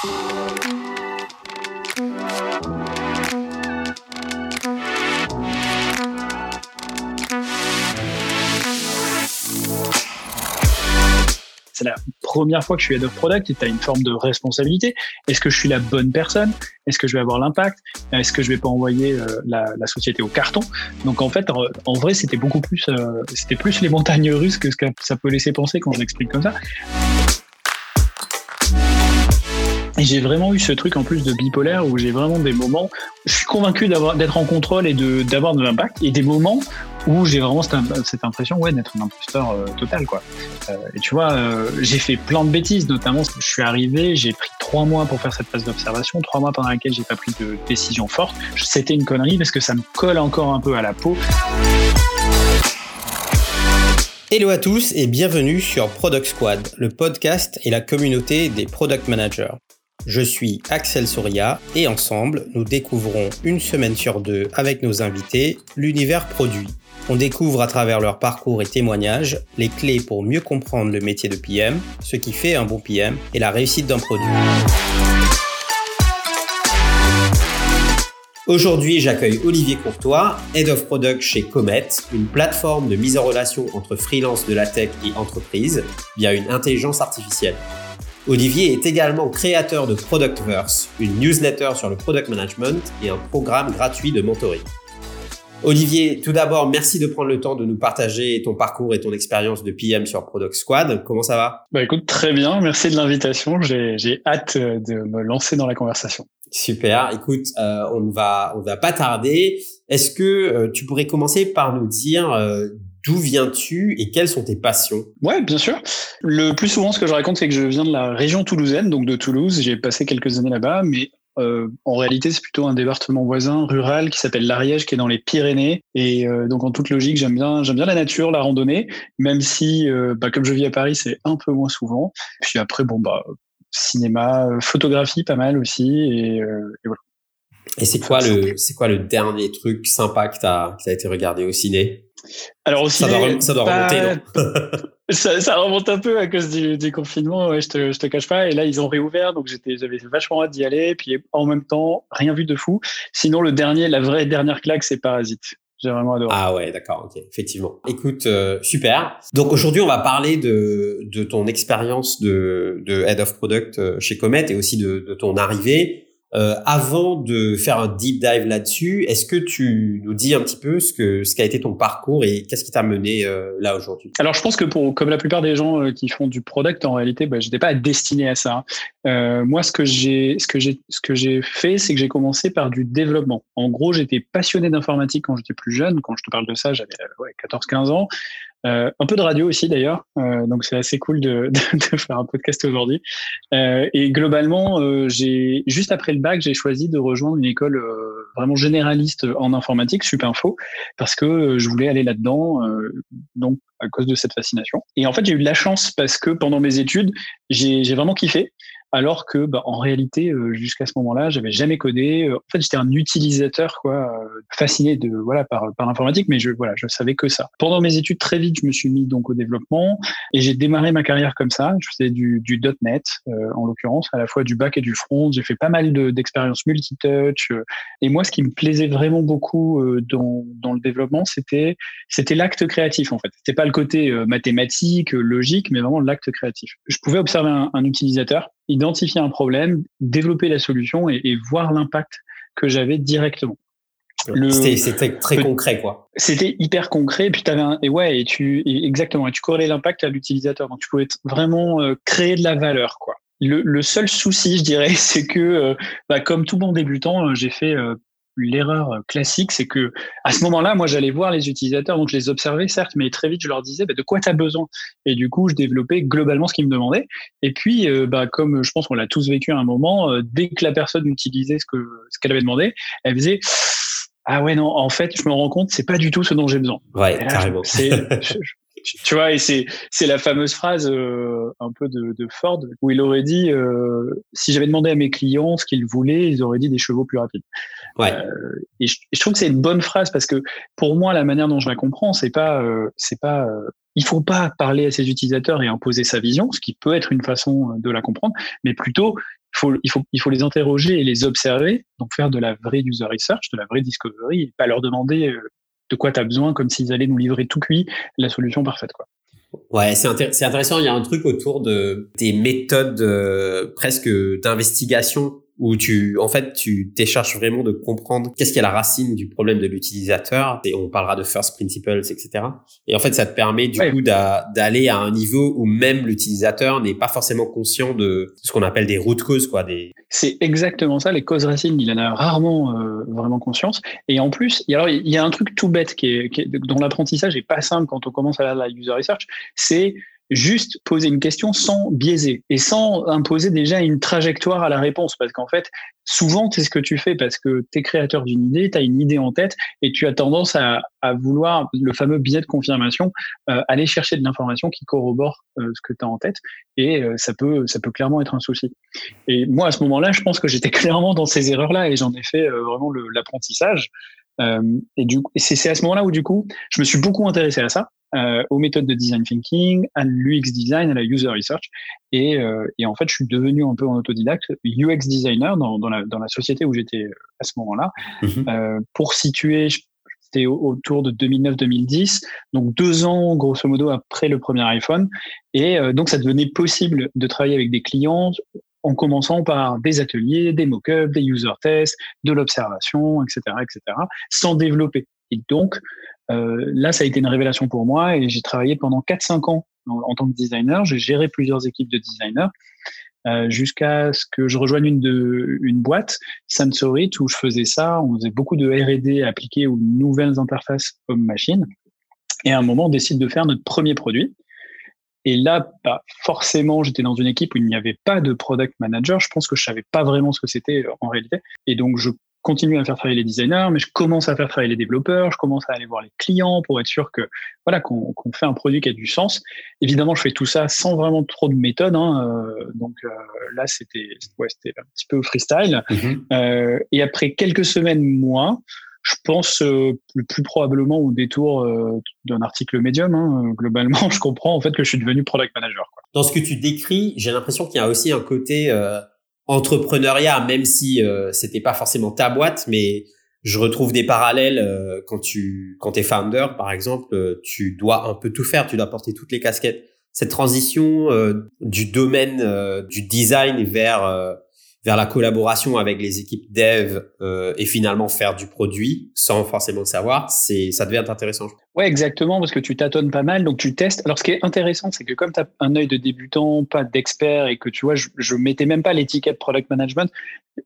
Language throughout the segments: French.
C'est la première fois que je suis head of product et tu as une forme de responsabilité. Est-ce que je suis la bonne personne? Est-ce que je vais avoir l'impact? Est-ce que je vais pas envoyer euh, la, société au carton? Donc en fait, en, vrai, c'était beaucoup plus, euh, c'était plus les montagnes russes que ce que ça peut laisser penser quand je l'explique comme ça. Et j'ai vraiment eu ce truc en plus de bipolaire où j'ai vraiment des moments, je suis convaincu d'avoir d'être en contrôle et d'avoir de l'impact, et des moments où j'ai vraiment cette, cette, impression ouais d'être un imposteur euh, total quoi. Euh, et tu vois, euh, j'ai fait plein de bêtises, notamment je suis arrivé, j'ai pris trois mois pour faire cette phase d'observation, trois mois pendant laquelle j'ai pas pris de décision forte. C'était une connerie parce que ça me colle encore un peu à la peau. Hello à tous et bienvenue sur Product Squad, le podcast et la communauté des product managers. Je suis Axel Soria et ensemble, nous découvrons une semaine sur deux avec nos invités l'univers produit. On découvre à travers leur parcours et témoignages les clés pour mieux comprendre le métier de PM, ce qui fait un bon PM et la réussite d'un produit. Aujourd'hui, j'accueille Olivier Courtois, Head of Product chez Comet, une plateforme de mise en relation entre freelance de la tech et entreprise via une intelligence artificielle. Olivier est également créateur de Productverse, une newsletter sur le product management et un programme gratuit de mentoring. Olivier, tout d'abord, merci de prendre le temps de nous partager ton parcours et ton expérience de PM sur Product Squad. Comment ça va? Bah écoute, très bien. Merci de l'invitation. J'ai hâte de me lancer dans la conversation. Super. Écoute, euh, on ne va on va pas tarder. Est-ce que euh, tu pourrais commencer par nous dire euh, D'où viens-tu et quelles sont tes passions? Ouais, bien sûr. Le plus souvent, ce que je raconte, c'est que je viens de la région toulousaine, donc de Toulouse. J'ai passé quelques années là-bas, mais euh, en réalité, c'est plutôt un département voisin rural qui s'appelle l'Ariège, qui est dans les Pyrénées. Et euh, donc, en toute logique, j'aime bien, j'aime bien la nature, la randonnée, même si, euh, bah, comme je vis à Paris, c'est un peu moins souvent. Puis après, bon, bah, cinéma, photographie, pas mal aussi, et, et voilà. Et c'est quoi le, c'est quoi le dernier truc sympa que t'as, que t'as été regardé au ciné? Alors ça doit, ça doit remonter, non? Ça, ça, remonte un peu à cause du, du confinement, ouais, je, te, je te cache pas. Et là, ils ont réouvert, donc j'étais, j'avais vachement hâte d'y aller. Puis en même temps, rien vu de fou. Sinon, le dernier, la vraie dernière claque, c'est Parasite. J'ai vraiment adoré. Ah ouais, d'accord, ok, effectivement. Écoute, euh, super. Donc aujourd'hui, on va parler de, de ton expérience de, de Head of Product euh, chez Comet et aussi de, de ton arrivée. Euh, avant de faire un deep dive là-dessus, est-ce que tu nous dis un petit peu ce que ce qu'a été ton parcours et qu'est-ce qui t'a mené euh, là aujourd'hui? Alors je pense que pour comme la plupart des gens euh, qui font du product, en réalité, bah, j'étais pas destiné à ça. Euh, moi, ce que j'ai ce que j'ai ce que j'ai fait, c'est que j'ai commencé par du développement. En gros, j'étais passionné d'informatique quand j'étais plus jeune. Quand je te parle de ça, j'avais ouais, 14-15 ans. Euh, un peu de radio aussi d'ailleurs, euh, donc c'est assez cool de, de, de, faire un podcast aujourd'hui. Euh, et globalement, euh, j'ai juste après le bac, j'ai choisi de rejoindre une école euh, vraiment généraliste en informatique, Supinfo, parce que je voulais aller là-dedans, donc à cause de cette fascination. Et en fait, j'ai eu de la chance parce que pendant mes études, j'ai vraiment kiffé alors que bah, en réalité euh, jusqu'à ce moment-là j'avais jamais codé. Euh, en fait j'étais un utilisateur quoi euh, fasciné de voilà par par l'informatique mais je voilà je savais que ça. Pendant mes études très vite je me suis mis donc au développement et j'ai démarré ma carriire comme ça. Je faisais du, du .NET en l'occurrence à la fois du back et du front. J'ai fait pas mal d'expériences multitouch et moi ce qui me plaisait vraiment beaucoup dans dans le développement c'était c'était l'acte créatif en fait. C'était pas le côté mathématique logique mais vraiment l'acte créatif. Je pouvais observer un, un utilisateur identifier un problème, développer la solution et, et voir l'impact que j'avais directement. C'était très concret, quoi. C'était hyper concret. Et puis tu avais un, et ouais, et tu, exactement, et tu corrélais l'impact à l'utilisateur. Donc tu pouvais vraiment euh, créer de la valeur, quoi. Le, le, seul souci, je dirais, c'est que, euh, bah, comme tout bon débutant, euh, j'ai fait l'erreur classique, c'est que à ce moment-là, moi, j'allais voir les utilisateurs, donc je les observais, certes, mais très vite, je leur disais bah, de quoi tu as besoin? Et du coup, je développais globalement ce qu'ils me demandaient. Et puis, euh, bah, comme je pense qu'on l'a tous vécu à un moment, euh, dès que la personne utilisait ce que ce qu'elle avait demandé, elle faisait ah ouais non, en fait, je me rends compte, c'est pas du tout ce dont j'ai besoin. Ouais, carrément. tu vois, et c'est c'est la fameuse phrase euh, un peu de, de, Ford où il aurait dit euh, si j'avais demandé à mes clients ce qu'ils voulaient, ils auraient dit des chevaux plus rapides. Ouais. Euh, et, je, je, trouve que c'est une bonne phrase parce que pour moi, la manière dont je la comprends, c'est pas euh, c'est pas il faut pas parler à ses utilisateurs et imposer sa vision, ce qui peut être une façon de la comprendre, mais plutôt il faut, il, faut, il faut les interroger et les observer, donc faire de la vraie user research, de la vraie discovery, et pas leur demander euh, de quoi tu as besoin comme s'ils allaient nous livrer tout cuit la solution parfaite. Quoi. Ouais, c'est intéressant. Il y a un truc autour de des méthodes euh, presque d'investigation où tu, en fait, tu t'écharges vraiment de comprendre qu'est-ce qui est la racine du problème de l'utilisateur. Et on parlera de first principles, etc. Et en fait, ça te permet du coup d'aller à un niveau où même l'utilisateur n'est pas forcément conscient de ce qu'on appelle des root causes, quoi. Des... C'est exactement ça. Les causes racines, il en a rarement euh, vraiment conscience. Et en plus, il y a un truc tout bête qui est, qui est dont l'apprentissage est pas simple quand on commence à la user research. C'est juste poser une question sans biaiser et sans imposer déjà une trajectoire à la réponse. Parce qu'en fait, souvent, c'est ce que tu fais parce que tu es créateur d'une idée, tu as une idée en tête et tu as tendance à, à vouloir, le fameux biais de confirmation, euh, aller chercher de l'information qui corrobore euh, ce que tu as en tête. Et euh, ça, peut, ça peut clairement être un souci. Et moi, à ce moment-là, je pense que j'étais clairement dans ces erreurs-là et j'en ai fait vraiment l'apprentissage. Et du c'est à ce moment-là où du coup, je me suis beaucoup intéressé à ça euh, aux méthodes de design thinking, à l'UX design, à la user research. Et, euh, et, en fait, je suis devenu un peu en autodidacte UX designer dans, dans, la, dans la société où j'étais euh, à ce moment-là. Euh, pour situer, c'était autour de 2009-2010, donc deux ans grosso modo après le premier iPhone. Et euh, donc, ça devenait possible de travailler avec des clients en commençant par des ateliers, des mock-ups, des user tests, de l'observation, etc., etc., sans développer. Et donc, euh, là, ça a été une révélation pour moi et j'ai travaillé pendant 4-5 ans en, tant que designer. J'ai géré plusieurs équipes de designers euh, jusqu'à ce que je rejoigne une, de, une boîte, Sensorit, où je faisais ça. On faisait beaucoup de R&D appliqué aux nouvelles interfaces homme-machine. Et à un moment, on décide de faire notre premier produit. Et là, bah, forcément, j'étais dans une équipe où il n'y avait pas de product manager. Je pense que je savais pas vraiment ce que c'était euh, en réalité. Et donc, je continue à faire travailler les designers, mais je commence à faire travailler les développeurs, je commence à aller voir les clients pour être sûr que voilà qu'on fait un produit qui a du sens. Évidemment, je fais tout ça sans vraiment trop de méthode. Hein, euh, donc euh, là, c'était ouais, c'était un petit peu freestyle. Mm-hmm. euh, et après quelques semaines, mois, je pense euh, plus probablement au détour euh, d'un article Medium. Hein, globalement, je comprends en fait que je suis devenu product manager. Quoi. Dans ce que tu décris, j'ai l'impression qu'il y a aussi un côté entrepreneuriat, même si euh, c'était pas forcément ta boîte, mais je retrouve des parallèles euh, quand tu quand es founder par exemple, euh, tu dois un peu tout faire, tu dois porter toutes les casquettes. Cette transition du domaine du design vers vers la collaboration avec les équipes dev euh, et finalement faire du produit sans forcément le savoir, c'est ça devient intéressant. Ouais, exactement, parce que tu tâtonnes pas mal, donc tu testes. Alors, ce qui est intéressant, c'est que comme tu as un œil de débutant, pas d'expert, et que tu vois, je, je mettais même pas l'étiquette product management,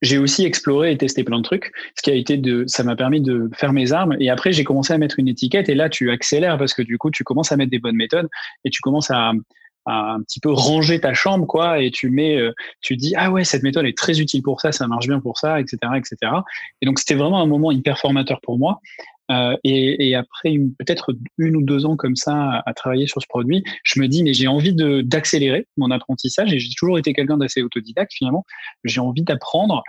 j'ai aussi exploré et testé plein de trucs. Ce qui a été de, ça m'a permis de faire mes armes. Et après, j'ai commencé à mettre une étiquette, et là, tu accélères parce que du coup, tu commences à mettre des bonnes méthodes et tu commences à, un petit peu ranger ta chambre, quoi, et tu mets, euh, tu dis ah ouais cette méthode est très utile pour ça, ça marche bien pour ça, etc., etc. Et donc c'était vraiment un moment hyper formateur pour moi. Euh, et, et, après peut-être une ou deux ans comme ça à, travailler sur ce produit, je me dis mais j'ai envie de d'accélérer mon apprentissage et j'ai toujours été quelqu'un d'assez autodidacte finalement. J'ai envie d'apprendre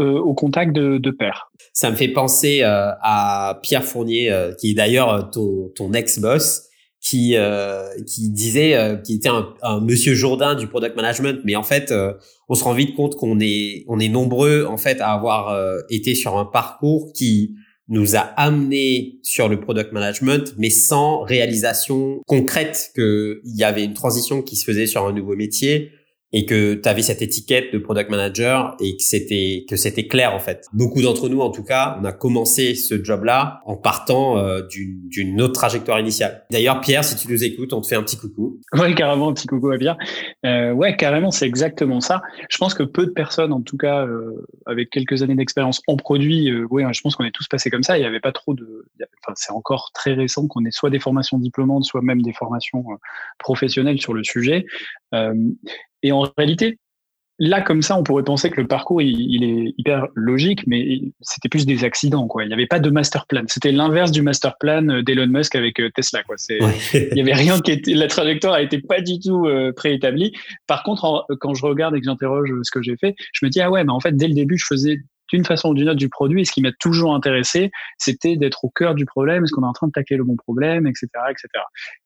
euh, au contact de, de pairs. Ça me fait penser euh, à Pierre Fournier, euh, qui est d'ailleurs ton, ton ex-boss, qui euh, qui disait euh, qui était un, un, monsieur Jourdain du product management. Mais en fait euh, on se rend vite compte qu'on est on est nombreux en fait à avoir euh, été sur un parcours qui nous a amené sur le product management mais sans réalisation concrète que il y avait une transition qui se faisait sur un nouveau métier et que tu avais cette étiquette de product manager et que c'était que c'était clair en fait. Beaucoup d'entre nous en tout cas, on a commencé ce job-là en partant euh, d'une autre trajectoire initiale. D'ailleurs Pierre, si tu nous écoutes, on te fait un petit coucou. Ouais, carrément un petit coucou à Pierre. Euh, ouais, carrément, c'est exactement ça. Je pense que peu de personnes en tout cas euh, avec quelques années d'expérience en produit, euh, ouais, je pense qu'on est tous passés comme ça, il n'y avait pas trop de enfin c'est encore très récent qu'on ait soit des formations diplômantes, soit même des formations euh, professionnelles sur le sujet. Euh, et en réalité, là, comme ça, on pourrait penser que le parcours, il, est hyper logique, mais c'était plus des accidents, quoi. Il n'y avait pas de master plan. C'était l'inverse du master plan euh, d'Elon Musk avec euh, Tesla, quoi. Il y avait rien qui était, la trajectoire n'était pas du tout euh, préétablie. Par contre, quand je regarde et que j'interroge ce que j'ai fait, je me dis, ah ouais, mais en fait, dès le début, je faisais d'une façon ou d'une autre du produit. Et ce qui m'a toujours intéressé, c'était d'être au cœur du problème. Est-ce qu'on est en train de tacler le bon problème, etc., etc.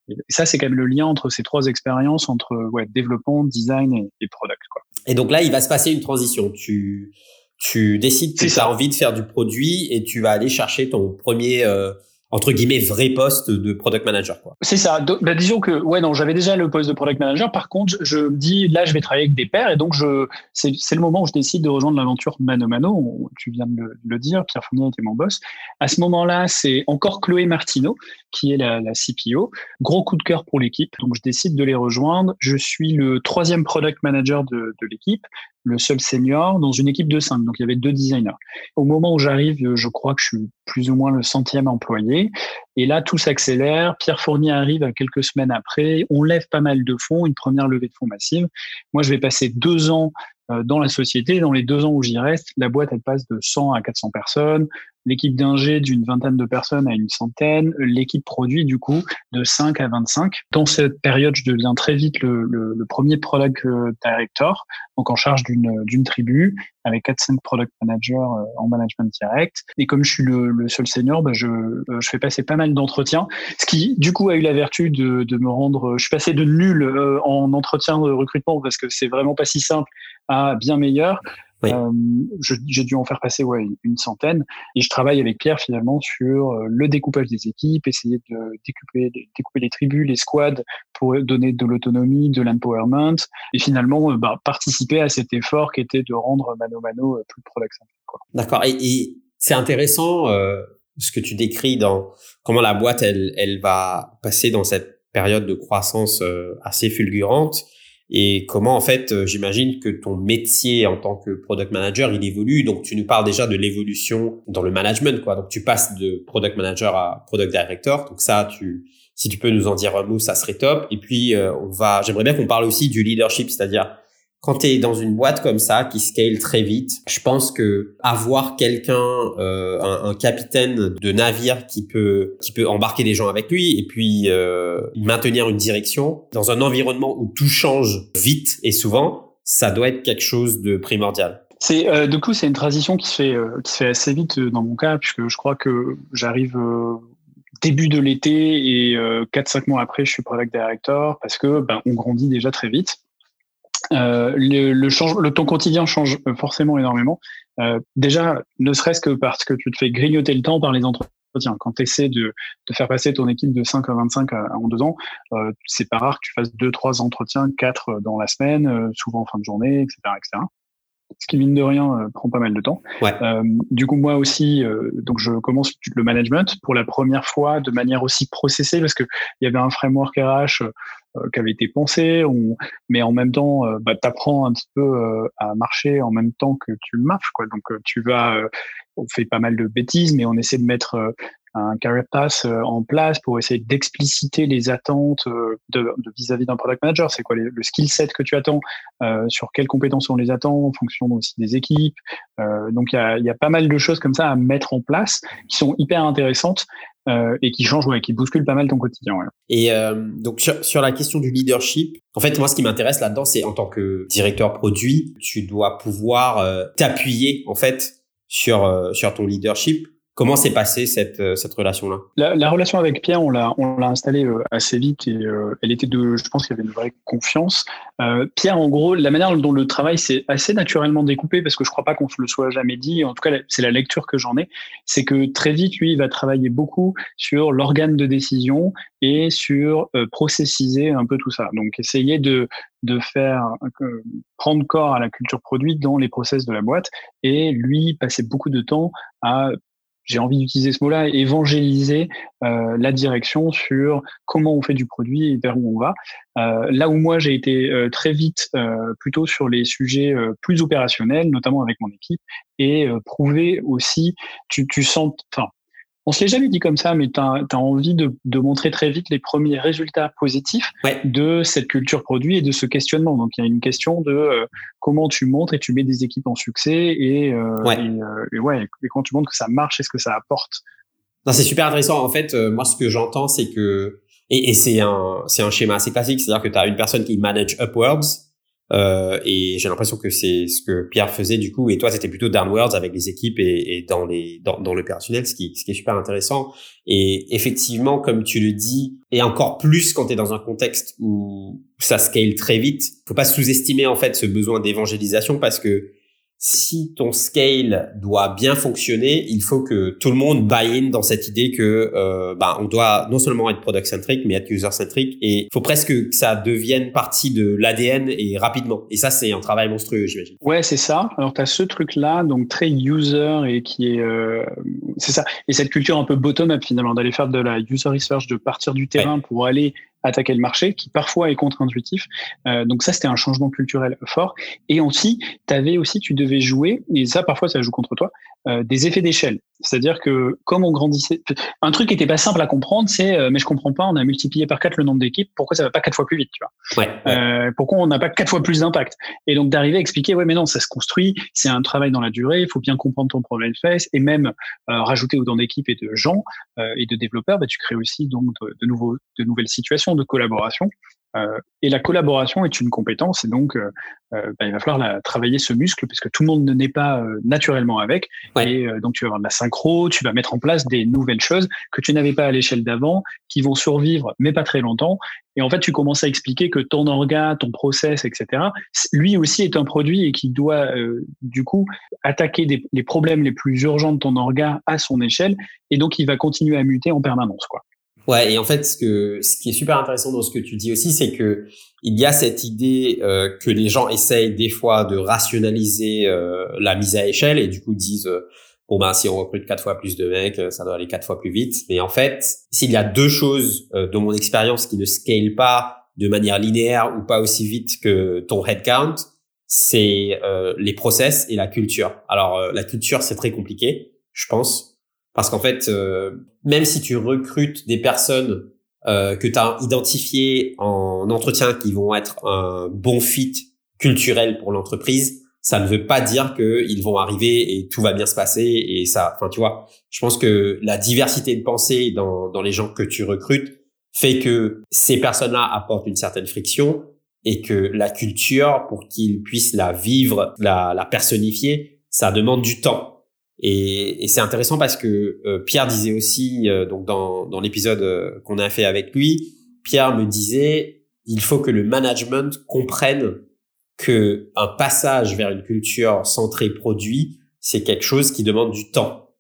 Et ça, c'est quand même le lien entre ces trois expériences, entre ouais, développement, design et, product. Quoi. Et donc là, il va se passer une transition. Tu, tu décides que tu as envie de faire du produit et tu vas aller chercher ton premier euh, entre guillemets vrai poste de product manager quoi. C'est ça. Bah, disons que ouais non, j'avais déjà le poste de product manager. Par contre, je me dis là je vais travailler avec des pairs et donc je c'est c'est le moment où je décide de rejoindre l'aventure Mano Mano. Tu viens de le, dire, Pierre Fournier était mon boss. À ce moment-là, c'est encore Chloé Martineau qui est la, la CPO. Gros coup de cœur pour l'équipe, donc je décide de les rejoindre. Je suis le troisième product manager de, de l'équipe le seul senior dans une équipe de cinq. Donc il y avait deux designers. Au moment où j'arrive, je crois que je suis plus ou moins le centième employé. Et là, tout s'accélère. Pierre Fournier arrive quelques semaines après. On lève pas mal de fonds, une première levée de fonds massive. Moi, je vais passer deux ans euh, dans la société. Dans les deux ans où j'y reste, la boîte, elle passe de 100 à 400 personnes. L'équipe d'ingé d'une vingtaine de personnes à une centaine. L'équipe produit, du coup, de 5 à 25. Dans cette période, je deviens très vite le, premier product euh, director, donc en charge d'une, tribu, avec 4-5 product managers euh, en management direct. Et comme je suis le, seul senior, bah je, je fais passer pas mal d'entretiens, ce qui, du coup, a eu la vertu de, de me rendre... Je suis passé de nul en entretien de recrutement, parce que c'est vraiment pas si simple à bien meilleur. Euh, j'ai dû en faire passer ouais, une centaine. Et je travaille avec Pierre finalement sur euh, le découpage des équipes, essayer de découper, découper les tribus, les squads pour donner de l'autonomie, de l'empowerment. Et finalement euh, bah, participer à cet effort qui était de rendre Mano Mano plus product D'accord. Et, et c'est intéressant euh, ce que tu décris dans comment la boîte elle, elle va passer dans cette période de croissance assez fulgurante et comment en fait euh, j'imagine que ton métier en tant que product manager il évolue. Donc tu nous parles déjà de l'évolution dans le management quoi. Donc tu passes de product manager à product director. Donc ça tu si tu peux nous en dire un mot ça serait top. Et puis euh, on va j'aimerais bien qu'on parle aussi du leadership c'est-à-dire quand tu es dans une boîte comme ça qui scale très vite, je pense que avoir quelqu'un, euh, un, capitaine de navire qui peut qui peut embarquer des gens avec lui et puis euh, maintenir une direction dans un environnement où tout change vite et souvent, ça doit être quelque chose de primordial. C'est euh, du coup c'est une transition qui se fait euh, qui se fait assez vite euh, dans mon cas puisque je crois que j'arrive début de l'été et 4-5 mois après je suis product director parce que ben, on grandit déjà très vite. Euh, le, le, change, le ton quotidien change forcément énormément. Euh, déjà, ne serait-ce que parce que tu te fais grignoter le temps par les entretiens. Quand tu essaies de, de, faire passer ton équipe de 5 à 25 en deux ans, euh, c'est pas rare que tu fasses deux, trois entretiens, quatre dans la semaine, euh, souvent en fin de journée, etc., etc. Ce qui mine de rien euh, prend pas mal de temps. Ouais. Euh, du coup, moi aussi, donc je commence le management pour la première fois de manière aussi processée parce que il y avait un framework RH euh, qui avait été pensé, mais en même temps, euh, bah, tu apprends un petit peu euh, à marcher en même temps que tu marches. Quoi. Donc tu vas, on fait pas mal de bêtises, mais on essaie de mettre un career pass en place pour essayer d'expliciter les attentes de, vis-à-vis d'un product manager. C'est quoi le skill set que tu attends, sur quelles compétences on les attend, en fonction aussi des équipes. donc il y a, pas mal de choses comme ça à mettre en place qui sont hyper intéressantes euh, et qui change, ouais, qui bouscule pas mal ton quotidien. Et euh, donc sur, sur, la question du leadership, en fait, moi, ce qui m'intéresse là-dedans, c'est en tant que directeur produit, tu dois pouvoir euh, t'appuyer en fait sur euh, sur ton leadership Comment s'est passée cette, euh, cette relation-là? La, la, relation avec Pierre, on l'a, on l'a installée euh, assez vite et euh, elle était de, je pense qu'il y avait une vraie confiance. Euh, Pierre, en gros, la manière dont le travail s'est assez naturellement découpé, parce que je crois pas qu'on se le soit jamais dit, en tout cas, c'est la lecture que j'en ai, c'est que très vite, lui, il va travailler beaucoup sur l'organe de décision et sur euh, processiser un peu tout ça. Donc, essayer de, de faire prendre corps à la culture produit dans les process de la boîte et lui passer beaucoup de temps à j'ai envie d'utiliser ce mot-là, évangéliser euh, la direction sur comment on fait du produit et vers où on va. Euh, là où moi j'ai été euh, très vite euh, plutôt sur les sujets euh, plus opérationnels, notamment avec mon équipe, et prouver aussi, tu, tu sens, enfin on se l'est jamais dit comme ça, mais tu as, envie de, montrer très vite les premiers résultats positifs de cette culture produit et de ce questionnement. Donc il y a une question de euh, comment tu montres et tu mets des équipes en succès et, euh, euh, et, ouais, et quand tu montres que ça marche, est-ce que ça apporte c'est super intéressant. En fait, moi, ce que j'entends, c'est que et, et c'est un c'est un schéma assez classique, c'est-à-dire que tu as une personne qui manage upwards Euh, et j'ai l'impression que c'est ce que Pierre faisait du coup. Et toi, c'était plutôt downwards avec les équipes et, dans les dans, dans l'opérationnel, ce qui ce qui est super intéressant. Et effectivement, comme tu le dis, et encore plus quand tu es dans un contexte où ça scale très vite, faut pas sous-estimer en fait ce besoin d'évangélisation parce que si ton scale doit bien fonctionner, il faut que tout le monde buy in dans cette idée que euh, bah, on doit non seulement être product centric, mais être user centric. Et il faut presque que ça devienne partie de l'ADN et rapidement. Et ça, c'est un travail monstrueux, j'imagine. Ouais, c'est ça. Alors tu as ce truc-là, donc très user et qui est, euh, c'est ça. Et cette culture un peu bottom-up finalement, d'aller faire de la user research, de partir du terrain pour aller attaquer le marché, qui parfois est contre-intuitif. Euh, donc ça, c'était un changement culturel fort. Et aussi, tu avais aussi, tu devais jouer, et ça, parfois, ça joue contre toi, euh, des effets d'échelle. C'est-à-dire que comme on grandissait, un truc qui était pas simple à comprendre, c'est euh, mais je comprends pas, on a multiplié par quatre le nombre d'équipes, pourquoi ça va pas quatre fois plus vite, tu vois? Ouais, Euh, Pourquoi on n'a pas quatre fois plus d'impact? Et donc d'arriver à expliquer, ouais, mais non, ça se construit, c'est un travail dans la durée, il faut bien comprendre ton problème face et même euh, rajouter autant d'équipes et de gens euh, et de développeurs, bah, tu crées aussi donc de, de, nouveaux, de nouvelles situations de collaboration et la collaboration est une compétence, et donc euh, euh, bah, il va falloir la, travailler ce muscle, puisque tout le monde ne naît pas naturellement avec. Et donc tu vas avoir de la synchro, tu vas mettre en place des nouvelles choses que tu n'avais pas à l'échelle d'avant, qui vont survivre, mais pas très longtemps. Et en fait, tu commences à expliquer que ton orga, ton process, etc., lui aussi est un produit et qui doit du coup attaquer des, les problèmes les plus urgents de ton orga à son échelle, et donc il va continuer à muter en permanence, quoi. Ouais, et en fait, ce que ce qui est super intéressant dans ce que tu dis aussi, c'est que il y a cette idée euh, que les gens essayent des fois de rationaliser euh, la mise à échelle et du coup disent euh, bon ben si on recrute quatre fois plus de mecs, ça doit aller quatre fois plus vite. Mais en fait, s'il y a deux choses de mon expérience qui ne scale pas de manière linéaire ou pas aussi vite que ton headcount, c'est les process et la culture. Alors la culture, c'est très compliqué, je pense parce qu'en fait, euh, même si tu recrutes des personnes euh, que tu as identifiées en entretien qui vont être un bon fit culturel pour l'entreprise, ça ne veut pas dire qu'ils vont arriver et tout va bien se passer et ça. Enfin, tu vois, je pense que la diversité de pensée dans, dans les gens que tu recrutes fait que ces personnes-là apportent une certaine friction et que la culture, pour qu'ils puissent la vivre, la, la personnifier, ça demande du temps. Et, et c'est intéressant parce que euh, Pierre disait aussi, euh, donc dans, dans l'épisode euh, qu'on a fait avec lui, Pierre me disait, il faut que le management comprenne que un passage vers une culture centrée produit, c'est quelque chose qui demande du temps.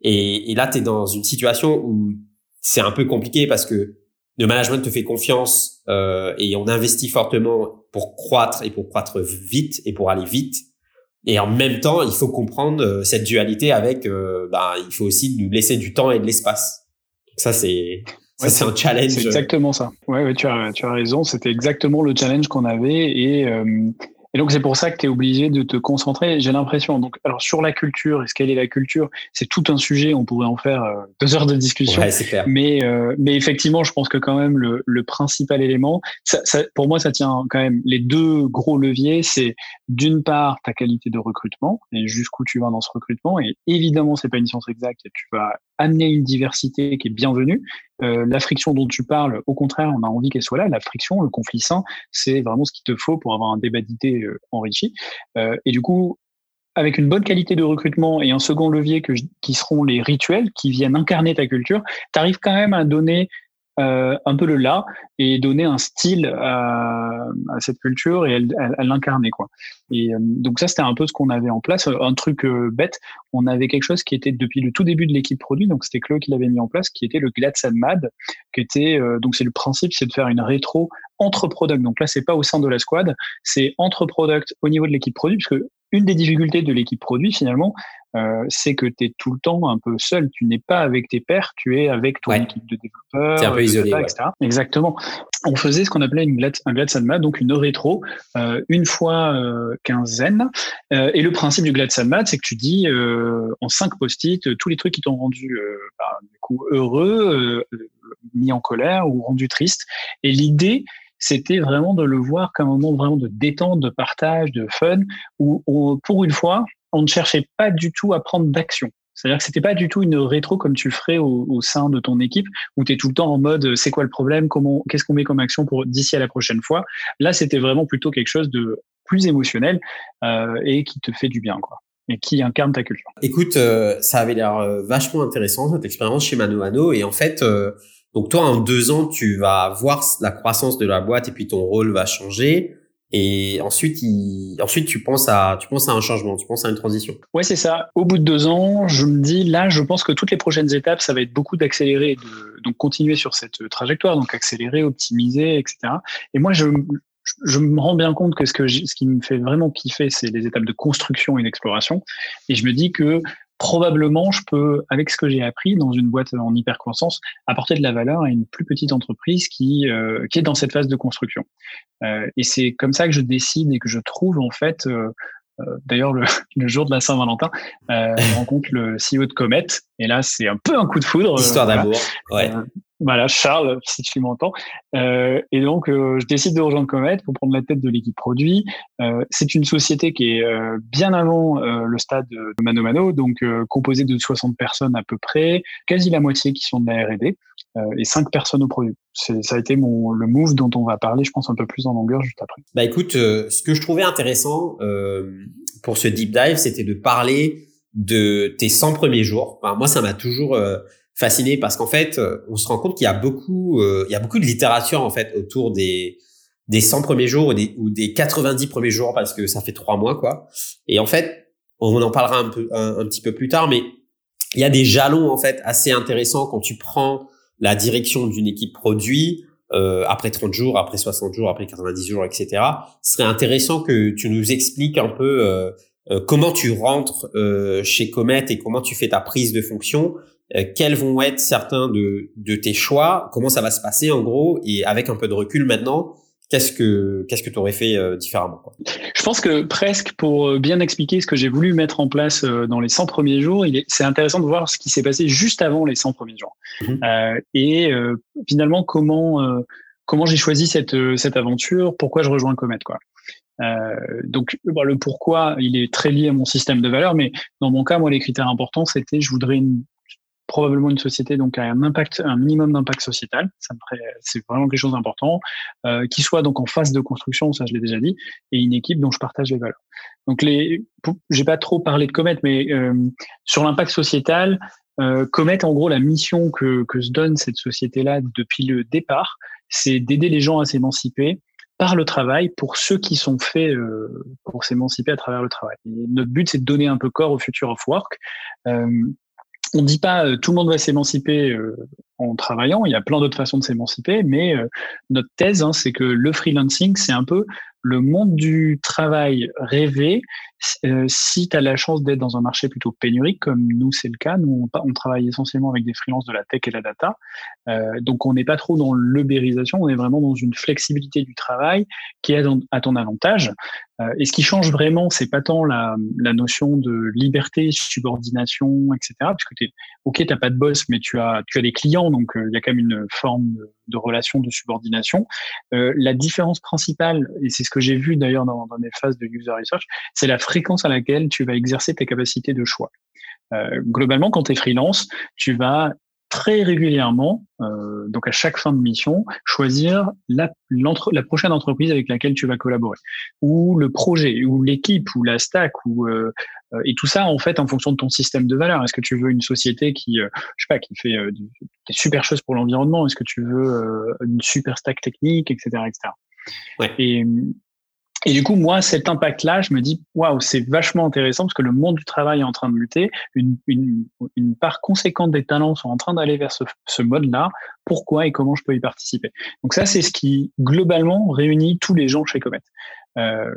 Et, et là, tu es dans une situation où c'est un peu compliqué parce que le management te fait confiance et on investit fortement pour croître et pour croître vite et pour aller vite. Et en même temps, il faut comprendre euh, cette dualité avec, euh, bah, il faut aussi nous laisser du temps et de l'espace. Ça, c'est ça, c'est un challenge. C'est exactement ça. Ouais, ouais, tu as, tu as raison. C'était exactement le challenge qu'on avait et euh, et donc, c'est pour ça que tu es obligé de te concentrer. J'ai l'impression. Donc, alors, sur la culture, est-ce qu'elle est la culture C'est tout un sujet. On pourrait en faire euh, deux heures de discussion. Ouais, clair. Mais, euh, mais effectivement, je pense que quand même, le, le principal élément, ça, ça, pour moi, ça tient quand même les deux gros leviers. C'est d'une part ta qualité de recrutement et jusqu'où tu vas dans ce recrutement. Et évidemment, c'est pas une science exacte. Et tu vas amener une diversité qui est bienvenue. Euh, la friction dont tu parles, au contraire, on a envie qu'elle soit là. La friction, le conflit sain, c'est vraiment ce qu'il te faut pour avoir un débat d'idées euh, enrichi. Euh, et du coup, avec une bonne qualité de recrutement et un second levier que qui seront les rituels qui viennent incarner ta culture, tu arrives quand même à donner euh, un peu le là et donner un style à, à cette culture et à, l'incarner quoi. Et euh, donc ça c'était un peu ce qu'on avait en place. Un truc euh, bête, on avait quelque chose qui était depuis le tout début de l'équipe produit, donc c'était Chloé qui l'avait mis en place, qui était le Gladson Mad, qui était donc c'est le principe, c'est de faire une rétro entre product. Donc là c'est pas au sein de la squad, c'est entre product au niveau de l'équipe produit, parce que une des difficultés de l'équipe produit finalement, euh, c'est que tu es tout le temps un peu seul. Tu n'es pas avec tes pairs, tu es avec ton équipe de développeurs, un peu isolé, etc. Exactement. On faisait ce qu'on appelait une glad, un Gladsanma, donc une rétro, euh, une fois euh, quinzaine. Euh, et le principe du Gladsanma, c'est que tu dis euh, en cinq post-it tous les trucs qui t'ont rendu bah, du coup heureux, mis en colère ou rendu triste. Et l'idée, c'était vraiment de le voir comme un moment vraiment de détente, de partage, de fun, où pour une fois, on ne cherchait pas du tout à prendre d'action. C'est-à-dire que c'était pas du tout une rétro comme tu ferais au, sein de ton équipe où tu es tout le temps en mode c'est quoi le problème, comment qu'est-ce qu'on met comme action pour d'ici à la prochaine fois. Là, c'était vraiment plutôt quelque chose de plus émotionnel euh, et qui te fait du bien quoi et qui incarne ta culture. Écoute, euh, ça avait l'air euh, vachement intéressant cette expérience chez Mano Mano et en fait euh, donc toi en deux ans tu vas voir la croissance de la boîte et puis ton rôle va changer. Et ensuite, il... ensuite, tu penses à, tu penses à un changement, tu penses à une transition. Ouais, c'est ça. Au bout de deux ans, je me dis là, je pense que toutes les prochaines étapes, ça va être beaucoup d'accélérer, de donc continuer sur cette trajectoire, donc accélérer, optimiser, etc. Et moi, je, je me rends bien compte que ce, que ce qui me fait vraiment kiffer, c'est les étapes de construction et d'exploration. Et je me dis que probablement, je peux, avec ce que j'ai appris dans une boîte en hypercroissance, apporter de la valeur à une plus petite entreprise qui, euh, qui est dans cette phase de construction. Euh, et c'est comme ça que je décide et que je trouve en fait. Euh, D'ailleurs, le, le, jour de la Saint-Valentin, euh, je rencontre le CEO de Comet, et là, c'est un peu un coup de foudre. Histoire d'amour. Ouais. Voilà, Charles, si tu m'entends. Euh, et donc, euh, je décide de rejoindre Comet pour prendre la tête de l'équipe produit. Euh, c'est une société qui est euh, bien avant euh, le stade de Mano Mano, donc composée de 60 personnes à peu près, quasi la moitié qui sont de la R&D et 5 personnes au produit. Ça a été mon, le move dont on va parler, je pense, un peu plus en longueur juste après. Bah écoute, ce que je trouvais intéressant pour ce deep dive, c'était de parler de tes 100 premiers jours. Moi, ça m'a toujours fasciné parce qu'en fait, euh, on se rend compte qu'il y a beaucoup, euh, il y a beaucoup de littérature en fait autour des des 100 premiers jours ou des, ou des 90 premiers jours parce que ça fait trois mois quoi. Et en fait, on en parlera un peu un, petit peu plus tard, mais il y a des jalons en fait assez intéressants quand tu prends la direction d'une équipe produit euh, après 30 jours, après 60 jours, après 90 jours, etc. Ce serait intéressant que tu nous expliques un peu euh, comment tu rentres chez Comet et comment tu fais ta prise de fonction. Euh, quels vont être certains de, de tes choix, comment ça va se passer en gros, et avec un peu de recul maintenant, qu'est-ce que qu'est-ce que tu aurais fait euh, différemment quoi? Je pense que presque pour euh, bien expliquer ce que j'ai voulu mettre en place dans les 100 premiers jours, c'est intéressant de voir ce qui s'est passé juste avant les 100 premiers jours. Mmh. Euh, et finalement comment comment j'ai choisi cette cette aventure, pourquoi je rejoins Comet quoi. donc le pourquoi, il est très lié à mon système de valeurs, mais dans mon cas, moi, les critères importants, c'était je voudrais une probablement une société donc a un impact, un minimum d'impact sociétal. Ça me c'est vraiment quelque chose d'important. Euh, qui soit donc en phase de construction, ça je l'ai déjà dit, et une équipe dont je partage les valeurs. Donc les, j'ai pas trop parlé de Comet, mais euh, sur l'impact sociétal, euh, Comet, en gros, la mission que, que se donne cette société-là depuis le départ, c'est d'aider les gens à s'émanciper par le travail pour ceux qui sont faits euh, pour s'émanciper à travers le travail. notre but, c'est de donner un peu corps au future of work. Euh, on ne dit pas euh, tout le monde va s'émanciper euh, en travaillant, il y a plein d'autres façons de s'émanciper, mais euh, notre thèse, hein, c'est que le freelancing, c'est un peu le monde du travail rêvé, euh, si tu as la chance d'être dans un marché plutôt pénurique, comme nous c'est le cas, nous on, travaille essentiellement avec des freelances de la tech et de la data, euh, donc on n'est pas trop dans l'ubérisation, on est vraiment dans une flexibilité du travail qui est à ton avantage. Euh, et ce qui change vraiment, c'est pas tant la, la, notion de liberté, subordination, etc. Parce que t'es, ok, t'as pas de boss, mais tu as, tu as des clients, donc il y a quand même une forme de, de relation de subordination. la différence principale, et c'est ce que j'ai vu d'ailleurs dans, mes phases de user research, c'est la fréquence à laquelle tu vas exercer tes capacités de choix. Euh, globalement, quand tu es freelance, tu vas très régulièrement, euh, donc à chaque fin de mission, choisir la, la prochaine entreprise avec laquelle tu vas collaborer, ou le projet, ou l'équipe, ou la stack, ou euh, et tout ça en fait en fonction de ton système de valeur. Est-ce que tu veux une société qui, je sais pas, qui fait des super choses pour l'environnement? Est-ce que tu veux une super stack technique, etc., etc. Ouais. Et et du coup, moi, cet impact-là, je me dis, waouh, c'est vachement intéressant parce que le monde du travail est en train de muter. Une, une, une part conséquente des talents sont en train d'aller vers ce, ce mode-là. Pourquoi et comment je peux y participer? Donc ça, c'est ce qui globalement réunit tous les gens chez Comet. Euh,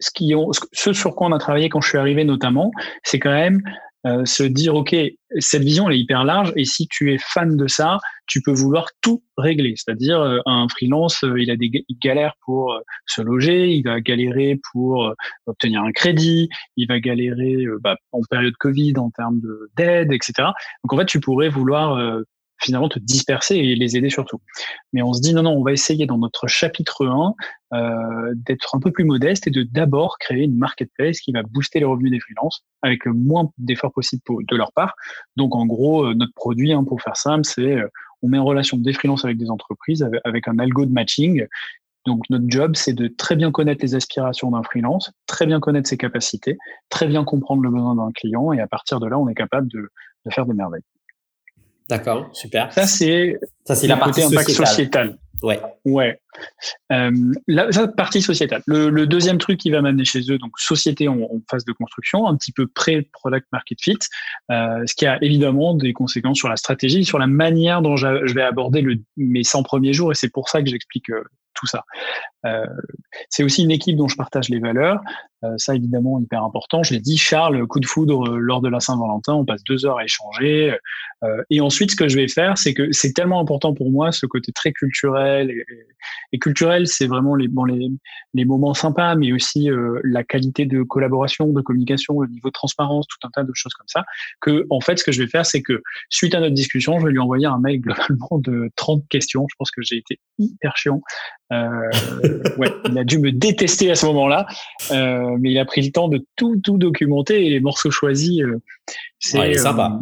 ce, qui ce sur quoi on a travaillé quand je suis arrivé notamment, c'est quand même euh, se dire ok cette vision elle est hyper large et si tu es fan de ça tu peux vouloir tout régler. C'est-à-dire euh, un freelance euh, il a des galères pour se loger il va galérer pour obtenir un crédit il va galérer bah, en période Covid en termes d'aide etc donc en fait tu pourrais vouloir finalement te disperser et les aider surtout. Mais on se dit non, non, on va essayer dans notre chapitre 1 euh, d'être un peu plus modeste et de d'abord créer une marketplace qui va booster les revenus des freelances avec le moins d'efforts possible de leur part. Donc en gros, euh, notre produit, hein, pour faire simple, c'est euh, on met en relation des freelances avec des entreprises avec, avec un algo de matching donc notre job, c'est de très bien connaître les aspirations d'un freelance, très bien connaître ses capacités, très bien comprendre le besoin d'un client, et à partir de là, on est capable de, de faire des merveilles. D'accord, super. Ça c'est ça c'est la partie impact sociétal. Ouais. Ouais. Euh, la, partie sociétale. Le, le, deuxième truc qui va m'amener chez eux, donc société en, en, phase de construction, un petit peu pré-product market fit, euh, ce qui a évidemment des conséquences sur la stratégie, sur la manière dont je vais aborder le, mes 100 premiers jours, et c'est pour ça que j'explique euh, tout ça. Euh, c'est aussi une équipe dont je partage les valeurs. Euh, ça, évidemment, hyper important. Je l'ai dit, Charles, coup de foudre euh, lors de la Saint-Valentin, on passe deux heures à échanger. et ensuite, ce que je vais faire, c'est que c'est tellement important pour moi, ce côté très culturel. Et, culturel, c'est vraiment les, bon, les, les, moments sympas, mais aussi la qualité de collaboration, de communication, le niveau de transparence, tout un tas de choses comme ça. Que, en fait, ce que je vais faire, c'est que suite à notre discussion, je vais lui envoyer un mail globalement de 30 questions. Je pense que j'ai été hyper chiant. Euh, ouais, il a dû me détester à ce moment-là, euh, mais il a pris le temps de tout tout documenter et les morceaux choisis. Euh, c'est sympa.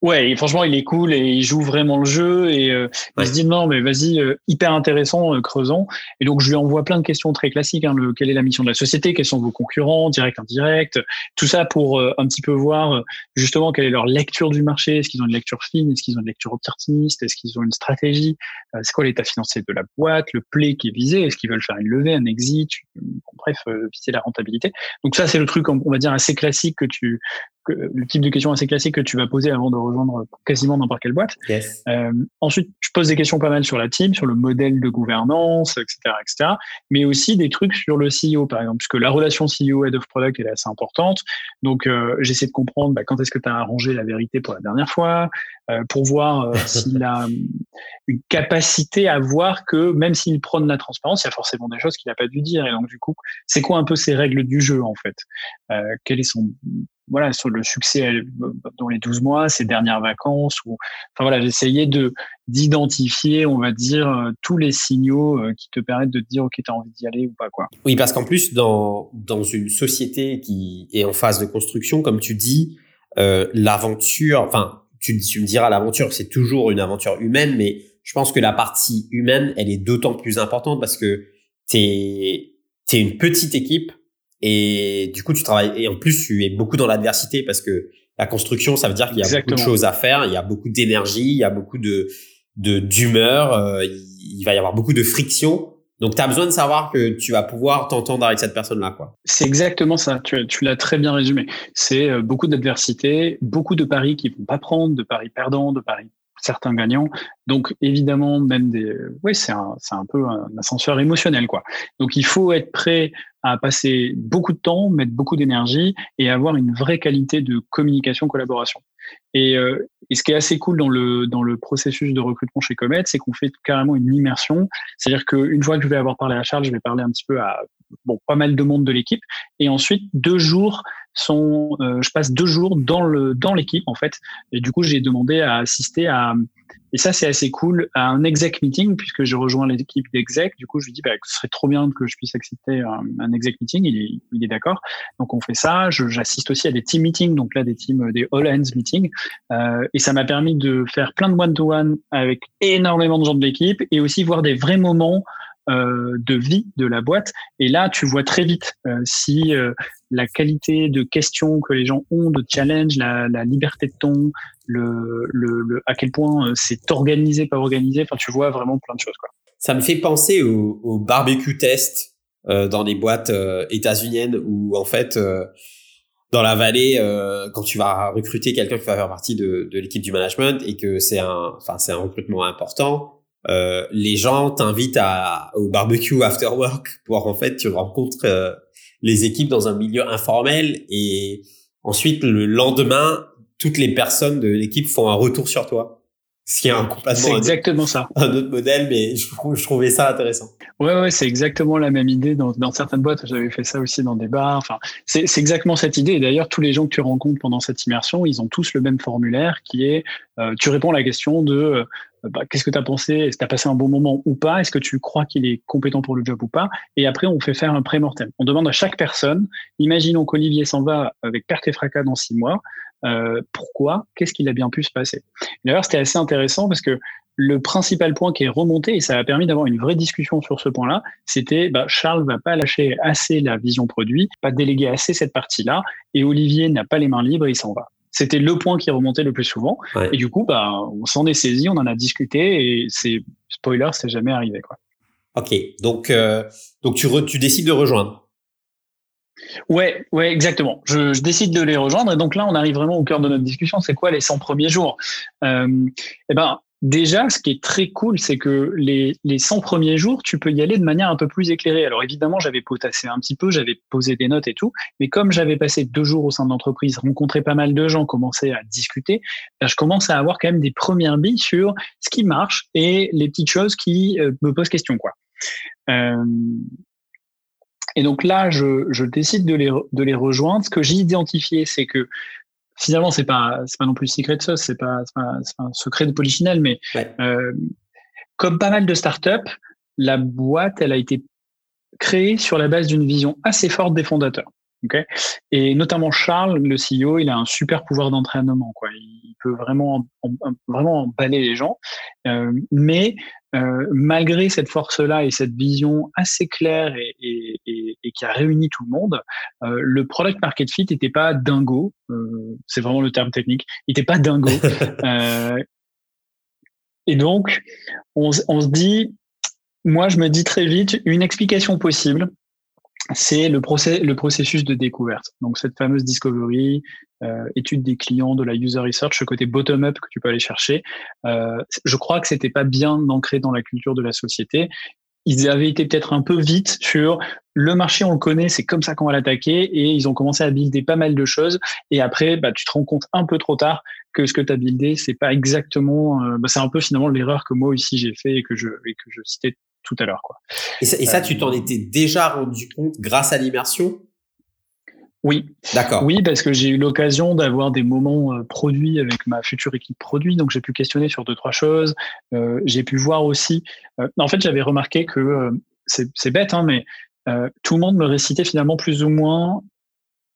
Ouais, franchement, il est cool et il joue vraiment le jeu et euh, il se dit non, mais vas-y, euh, hyper intéressant, euh, creusons. Et donc je lui envoie plein de questions très classiques. Hein, le, quelle est la mission de la société Quels sont vos concurrents, direct, indirect Tout ça pour un petit peu voir justement quelle est leur lecture du marché. Est-ce qu'ils ont une lecture fine? Est-ce qu'ils ont une lecture optimiste Est-ce qu'ils ont une stratégie? C'est quoi l'état financier de la boîte? Le play qui est visé? Est-ce qu'ils veulent faire une levée, un exit? Bref, viser la rentabilité. Donc ça, c'est le truc, on va dire assez classique que tu le type de questions assez classiques que tu vas poser avant de rejoindre quasiment n'importe quelle boîte. Euh, ensuite, je pose des questions pas mal sur la team, sur le modèle de gouvernance, etc., etc. Mais aussi des trucs sur le CEO, par exemple, puisque la relation CEO head of product est assez importante. Donc, euh, j'essaie de comprendre bah, quand est-ce que tu as arrangé la vérité pour la dernière fois, euh, pour voir s'il a une capacité à voir que même s'il prône la transparence, il y a forcément des choses qu'il n'a pas dû dire. Et donc, du coup, c'est quoi un peu ses règles du jeu, en fait? Quel est son voilà, sur le succès euh, dans les 12 mois, ces dernières vacances. Ou, enfin voilà, j'essayais de d'identifier, on va dire, euh, tous les signaux euh, qui te permettent de te dire, OK, tu envie d'y aller ou pas. quoi. Oui, parce qu'en plus, dans, dans une société qui est en phase de construction, comme tu dis, l'aventure, enfin, tu, tu me diras, l'aventure, c'est toujours une aventure humaine, mais je pense que la partie humaine, elle est d'autant plus importante parce que tu es, es une petite équipe et du coup, tu travailles, et en plus, tu es beaucoup dans l'adversité parce que la construction, ça veut dire qu'il y a beaucoup de choses à faire, il y a beaucoup d'énergie, il y a beaucoup de, de, d'humeur, euh, il va y avoir beaucoup de friction. Donc, tu as besoin de savoir que tu vas pouvoir t'entendre avec cette personne-là, quoi. C'est exactement ça. Tu, tu l'as très bien résumé. C'est euh, beaucoup d'adversité, beaucoup de paris qui vont pas prendre, de paris perdants, de paris certains gagnants. Donc évidemment, même des, oui, c'est un, c'est un peu un ascenseur émotionnel, quoi. Donc il faut être prêt à passer beaucoup de temps, mettre beaucoup d'énergie et avoir une vraie qualité de communication, collaboration. Et, euh, et, ce qui est assez cool dans le dans le processus de recrutement chez Comet, c'est qu'on fait carrément une immersion. C'est-à-dire qu'une fois que je vais avoir parlé à Charles, je vais parler un petit peu à bon pas mal de monde de l'équipe, et ensuite deux jours sont, euh, je passe deux jours dans le dans l'équipe en fait, et du coup j'ai demandé à assister à et ça, c'est assez cool à un exec meeting, puisque je rejoins l'équipe d'exec. Du coup, je lui dis, bah, ce serait trop bien que je puisse accepter un, un exec meeting. Il est, il est d'accord. Donc, on fait ça. J'assiste aussi à des team meetings, donc là, des teams, des all hands meetings. Euh, et ça m'a permis de faire plein de one-to-one avec énormément de gens de l'équipe et aussi voir des vrais moments euh, de vie de la boîte. Et là, tu vois très vite euh, si euh, la qualité de questions que les gens ont, de challenge, la, la liberté de ton, le, le, le à quel point c'est organisé, pas organisé. Enfin, tu vois vraiment plein de choses. Quoi. Ça me fait penser au, au barbecue test dans les boîtes états-uniennes où en fait dans la vallée, quand tu vas recruter quelqu'un qui va faire partie de, de l'équipe du management et que c'est un, enfin c'est un recrutement important, euh, les gens t'invitent à, au barbecue after work pour en fait tu rencontres euh, les équipes dans un milieu informel et ensuite le lendemain toutes les personnes de l'équipe font un retour sur toi. Ce qui est un complètement exactement ça. un autre modèle, mais je, je trouvais ça intéressant. Ouais, ouais, c'est exactement la même idée dans, dans certaines boîtes. J'avais fait ça aussi dans des bars. Enfin, c'est exactement cette idée. Et d'ailleurs, tous les gens que tu rencontres pendant cette immersion, ils ont tous le même formulaire qui est, euh, tu réponds à la question de euh, bah, qu'est-ce que tu as pensé? Est-ce que tu as passé un bon moment ou pas? Est-ce que tu crois qu'il est compétent pour le job ou pas? Et après, on fait faire un pré-mortem. On demande à chaque personne, imaginons qu'Olivier s'en va avec perte et fracas dans six mois, euh, pourquoi? Qu'est-ce qu'il a bien pu se passer? D'ailleurs, c'était assez intéressant parce que le principal point qui est remonté, et ça a permis d'avoir une vraie discussion sur ce point-là, c'était bah, Charles va pas lâcher assez la vision produit, pas déléguer assez cette partie-là, et Olivier n'a pas les mains libres, il s'en va. C'était le point qui remontait le plus souvent. Et du coup, bah, on s'en est saisi, on en a discuté, et c'est spoiler, c'est jamais arrivé. Quoi. Ok, donc, euh, donc tu, tu décides de rejoindre. Ouais, ouais, exactement. Je, je, décide de les rejoindre et donc là, on arrive vraiment au cœur de notre discussion. C'est quoi les 100 premiers jours? Euh, Eh ben, déjà, ce qui est très cool, c'est que les, les 100 premiers jours, tu peux y aller de manière un peu plus éclairée. Alors évidemment, j'avais potassé un petit peu, j'avais posé des notes et tout, mais comme j'avais passé deux jours au sein de l'entreprise, rencontré pas mal de gens, commencé à discuter, ben, je commence à avoir quand même des premières billes sur ce qui marche et les petites choses qui euh, me posent question, quoi. Euh, et donc là, je, je décide de les, de les rejoindre. Ce que j'ai identifié, c'est que finalement, c'est pas, c'est pas non plus secret sauce, c'est pas, pas, pas un secret de polychinelle, mais euh, comme pas mal de startups, la boîte, elle a été créée sur la base d'une vision assez forte des fondateurs. Okay et notamment Charles, le CEO, il a un super pouvoir d'entraînement. Quoi. Il peut vraiment, vraiment emballer les gens. Euh, mais euh, malgré cette force-là et cette vision assez claire et, et, et, et, qui a réuni tout le monde, euh, le product market fit n'était pas dingo. Euh, c'est vraiment le terme technique. Il n'était pas dingo. Euh, et donc, on, on se dit, moi, je me dis très vite une explication possible c'est le, le processus de découverte. Donc cette fameuse discovery, euh, étude des clients, de la user research, ce côté bottom-up que tu peux aller chercher. Euh, je crois que c'était pas bien ancré dans la culture de la société. Ils avaient été peut-être un peu vite sur le marché, on le connaît, c'est comme ça qu'on va l'attaquer, et ils ont commencé à builder pas mal de choses. Et après, bah, tu te rends compte un peu trop tard que ce que tu as buildé, c'est pas exactement, euh, bah, c'est un peu finalement l'erreur que moi aussi j'ai fait et que je et que je citais tout à l'heure. Quoi. Et ça, et ça tu t'en étais déjà rendu compte grâce à l'immersion? Oui. D'accord. Oui, parce que j'ai eu l'occasion d'avoir des moments euh, produits avec ma future équipe produit, donc j'ai pu questionner sur deux trois choses. Euh, j'ai pu voir aussi. Euh, en fait, j'avais remarqué que euh, c'est bête, hein, mais euh, tout le monde me récitait finalement plus ou moins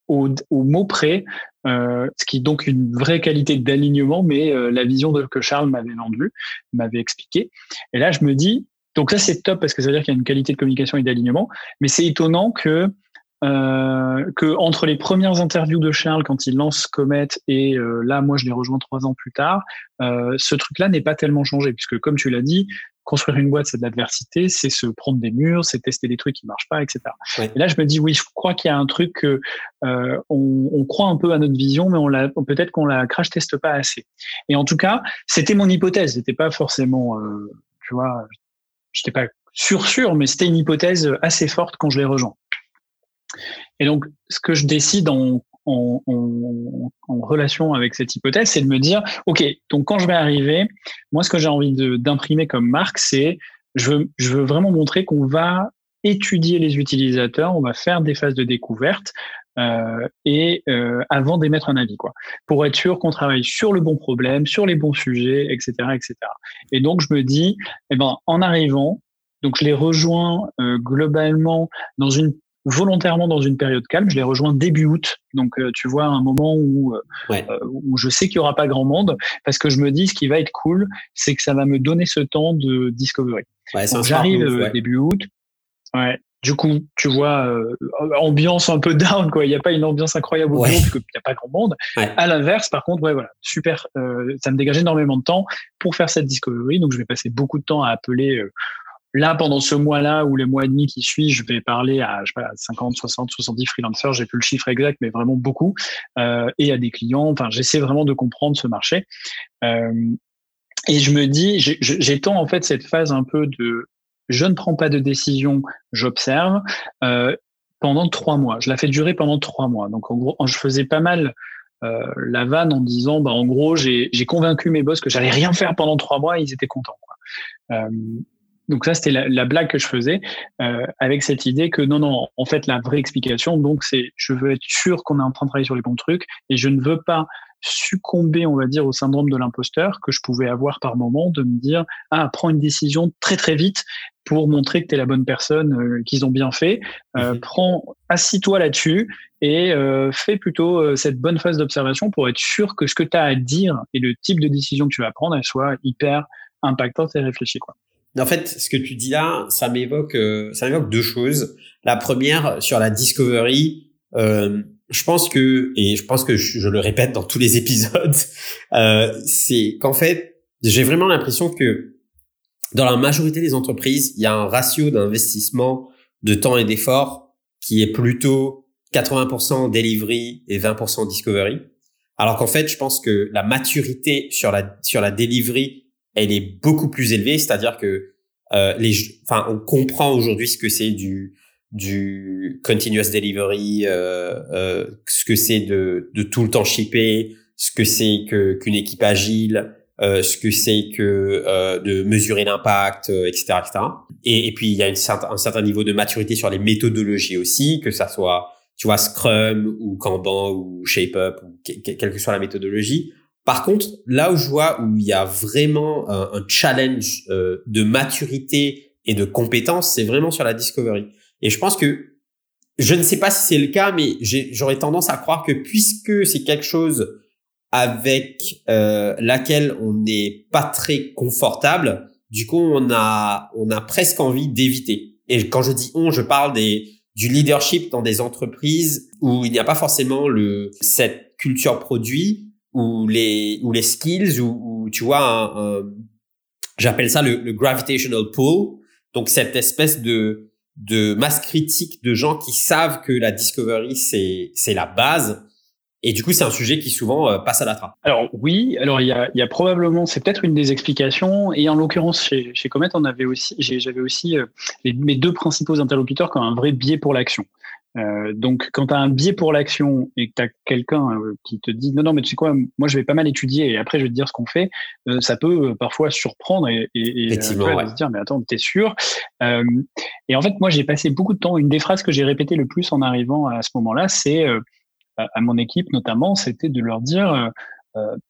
au, au mot près, ce qui est donc une vraie qualité d'alignement, mais la vision de, que Charles m'avait vendue, m'avait expliqué. Et là, je me dis, donc ça c'est top parce que ça veut dire qu'il y a une qualité de communication et d'alignement. Mais c'est étonnant que euh, que entre les premières interviews de Charles quand il lance Comet et euh, là moi je l'ai rejoint trois ans plus tard, euh, ce truc-là n'est pas tellement changé puisque comme tu l'as dit, construire une boîte c'est de l'adversité, c'est se prendre des murs, c'est tester des trucs qui marchent pas, etc. Et là je me dis oui, je crois qu'il y a un truc que euh, on, on, croit un peu à notre vision, mais on l'a peut-être qu'on la crash teste pas assez. Et en tout cas, c'était mon hypothèse, c'était pas forcément, euh, tu vois, j'étais pas sûr sûr, mais c'était une hypothèse assez forte quand je l'ai rejoint. Et donc, ce que je décide en, en, en, en relation avec cette hypothèse, c'est de me dire, OK, donc quand je vais arriver, moi, ce que j'ai envie d'imprimer comme marque, c'est, je veux, je veux vraiment montrer qu'on va étudier les utilisateurs, on va faire des phases de découverte euh, et euh, avant d'émettre un avis, quoi, pour être sûr qu'on travaille sur le bon problème, sur les bons sujets, etc., etc. Et donc je me dis, eh ben, en arrivant, donc je les rejoins euh, globalement dans une volontairement dans une période calme. Je les rejoins début août, donc euh, tu vois un moment où euh, euh, où je sais qu'il y aura pas grand monde, parce que je me dis ce qui va être cool, c'est que ça va me donner ce temps de discovery. Ouais, J'arrive début août. Ouais. Du coup, tu vois, ambiance un peu down, quoi. Il n'y a pas une ambiance incroyable au parce qu'il n'y a pas grand monde. À l'inverse, par contre, ouais, voilà, super. ça me dégage énormément de temps pour faire cette discovery. Donc, je vais passer beaucoup de temps à appeler Là, pendant ce mois-là ou les mois et demi qui suivent, je vais parler à, je sais pas, 50, 60, 70 freelancers, j'ai plus le chiffre exact, mais vraiment beaucoup, euh, et à des clients. Enfin, j'essaie vraiment de comprendre ce marché. Euh, et je me dis, j'étends en fait cette phase un peu de je ne prends pas de décision, j'observe euh, pendant trois mois. Je la fais durer pendant trois mois. Donc en gros, je faisais pas mal la vanne en disant, bah, en gros, j'ai convaincu mes boss que j'allais rien faire pendant trois mois, et ils étaient contents. Quoi. Donc ça, c'était la, blague que je faisais euh, avec cette idée que non, non, en fait, la vraie explication, donc c'est, je veux être sûr qu'on est en train de travailler sur les bons trucs et je ne veux pas succomber, on va dire, au syndrome de l'imposteur que je pouvais avoir par moment, de me dire, ah, prends une décision très très vite pour montrer que tu es la bonne personne, euh, qu'ils ont bien fait. Euh, mhm. Prends, assis-toi là-dessus et euh, fais plutôt euh, cette bonne phase d'observation pour être sûr que ce que tu as à dire et le type de décision que tu vas prendre, elle soit hyper impactante et réfléchie. Quoi. En fait, ce que tu dis là, ça m'évoque, euh, ça m'évoque deux choses. La première, sur la discovery, euh, je pense que, et je pense que je, le répète dans tous les épisodes, euh, c'est qu'en fait, j'ai vraiment l'impression que dans la majorité des entreprises, il y a un ratio d'investissement de temps et d'effort qui est plutôt 80% delivery et 20% discovery. Alors qu'en fait, je pense que la maturité sur la sur la delivery elle est beaucoup plus élevée, c'est-à-dire que euh, les, enfin, on comprend aujourd'hui ce que c'est du du continuous delivery, euh, euh, ce que c'est de, de tout le temps shipper, ce que c'est que qu'une équipe agile, ce que c'est que euh, de mesurer l'impact, etc., euh, etc. Et, puis il y a un certain niveau de maturité sur les méthodologies aussi, que ça soit tu vois Scrum ou Kanban ou ShapeUp ou quelle que soit la méthodologie. Par contre, là où je vois où il y a vraiment un, challenge euh, de maturité et de compétence, c'est vraiment sur la discovery. Et je pense que je ne sais pas si c'est le cas, mais j'aurais tendance à croire que puisque c'est quelque chose avec euh, laquelle on n'est pas très confortable, du coup on a on a presque envie d'éviter. Et quand je dis on, je parle des du leadership dans des entreprises où il n'y a pas forcément le cette culture produit ou les ou les skills ou, tu vois j'appelle ça le, le, gravitational pull. Donc cette espèce de de masse critique de gens qui savent que la discovery c'est c'est la base et du coup, c'est un sujet qui souvent euh, passe à la trappe. Alors oui, alors il y a, il y a probablement, c'est peut-être une des explications. Et en l'occurrence, chez, chez Comet, on avait aussi, j'avais aussi euh, mes deux principaux interlocuteurs comme un vrai biais pour l'action. Euh, donc, quand tu as un biais pour l'action et que tu as quelqu'un euh, qui te dit non, non, mais tu sais quoi, moi je vais pas mal étudier et après je vais te dire ce qu'on fait, euh, ça peut parfois surprendre et, et, et se dire mais attends, t'es sûr? Et en fait, moi j'ai passé beaucoup de temps. Une des phrases que j'ai répétées le plus en arrivant à ce moment-là, c'est à mon équipe notamment, c'était de leur dire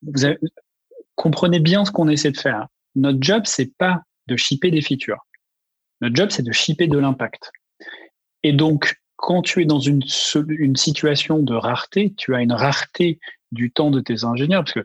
vous avez, comprenez bien ce qu'on essaie de faire. Notre job, c'est pas de shipper des features. Notre job, c'est de shipper de l'impact. Et donc, quand tu es dans une, une situation de rareté, tu as une rareté du temps de tes ingénieurs, parce que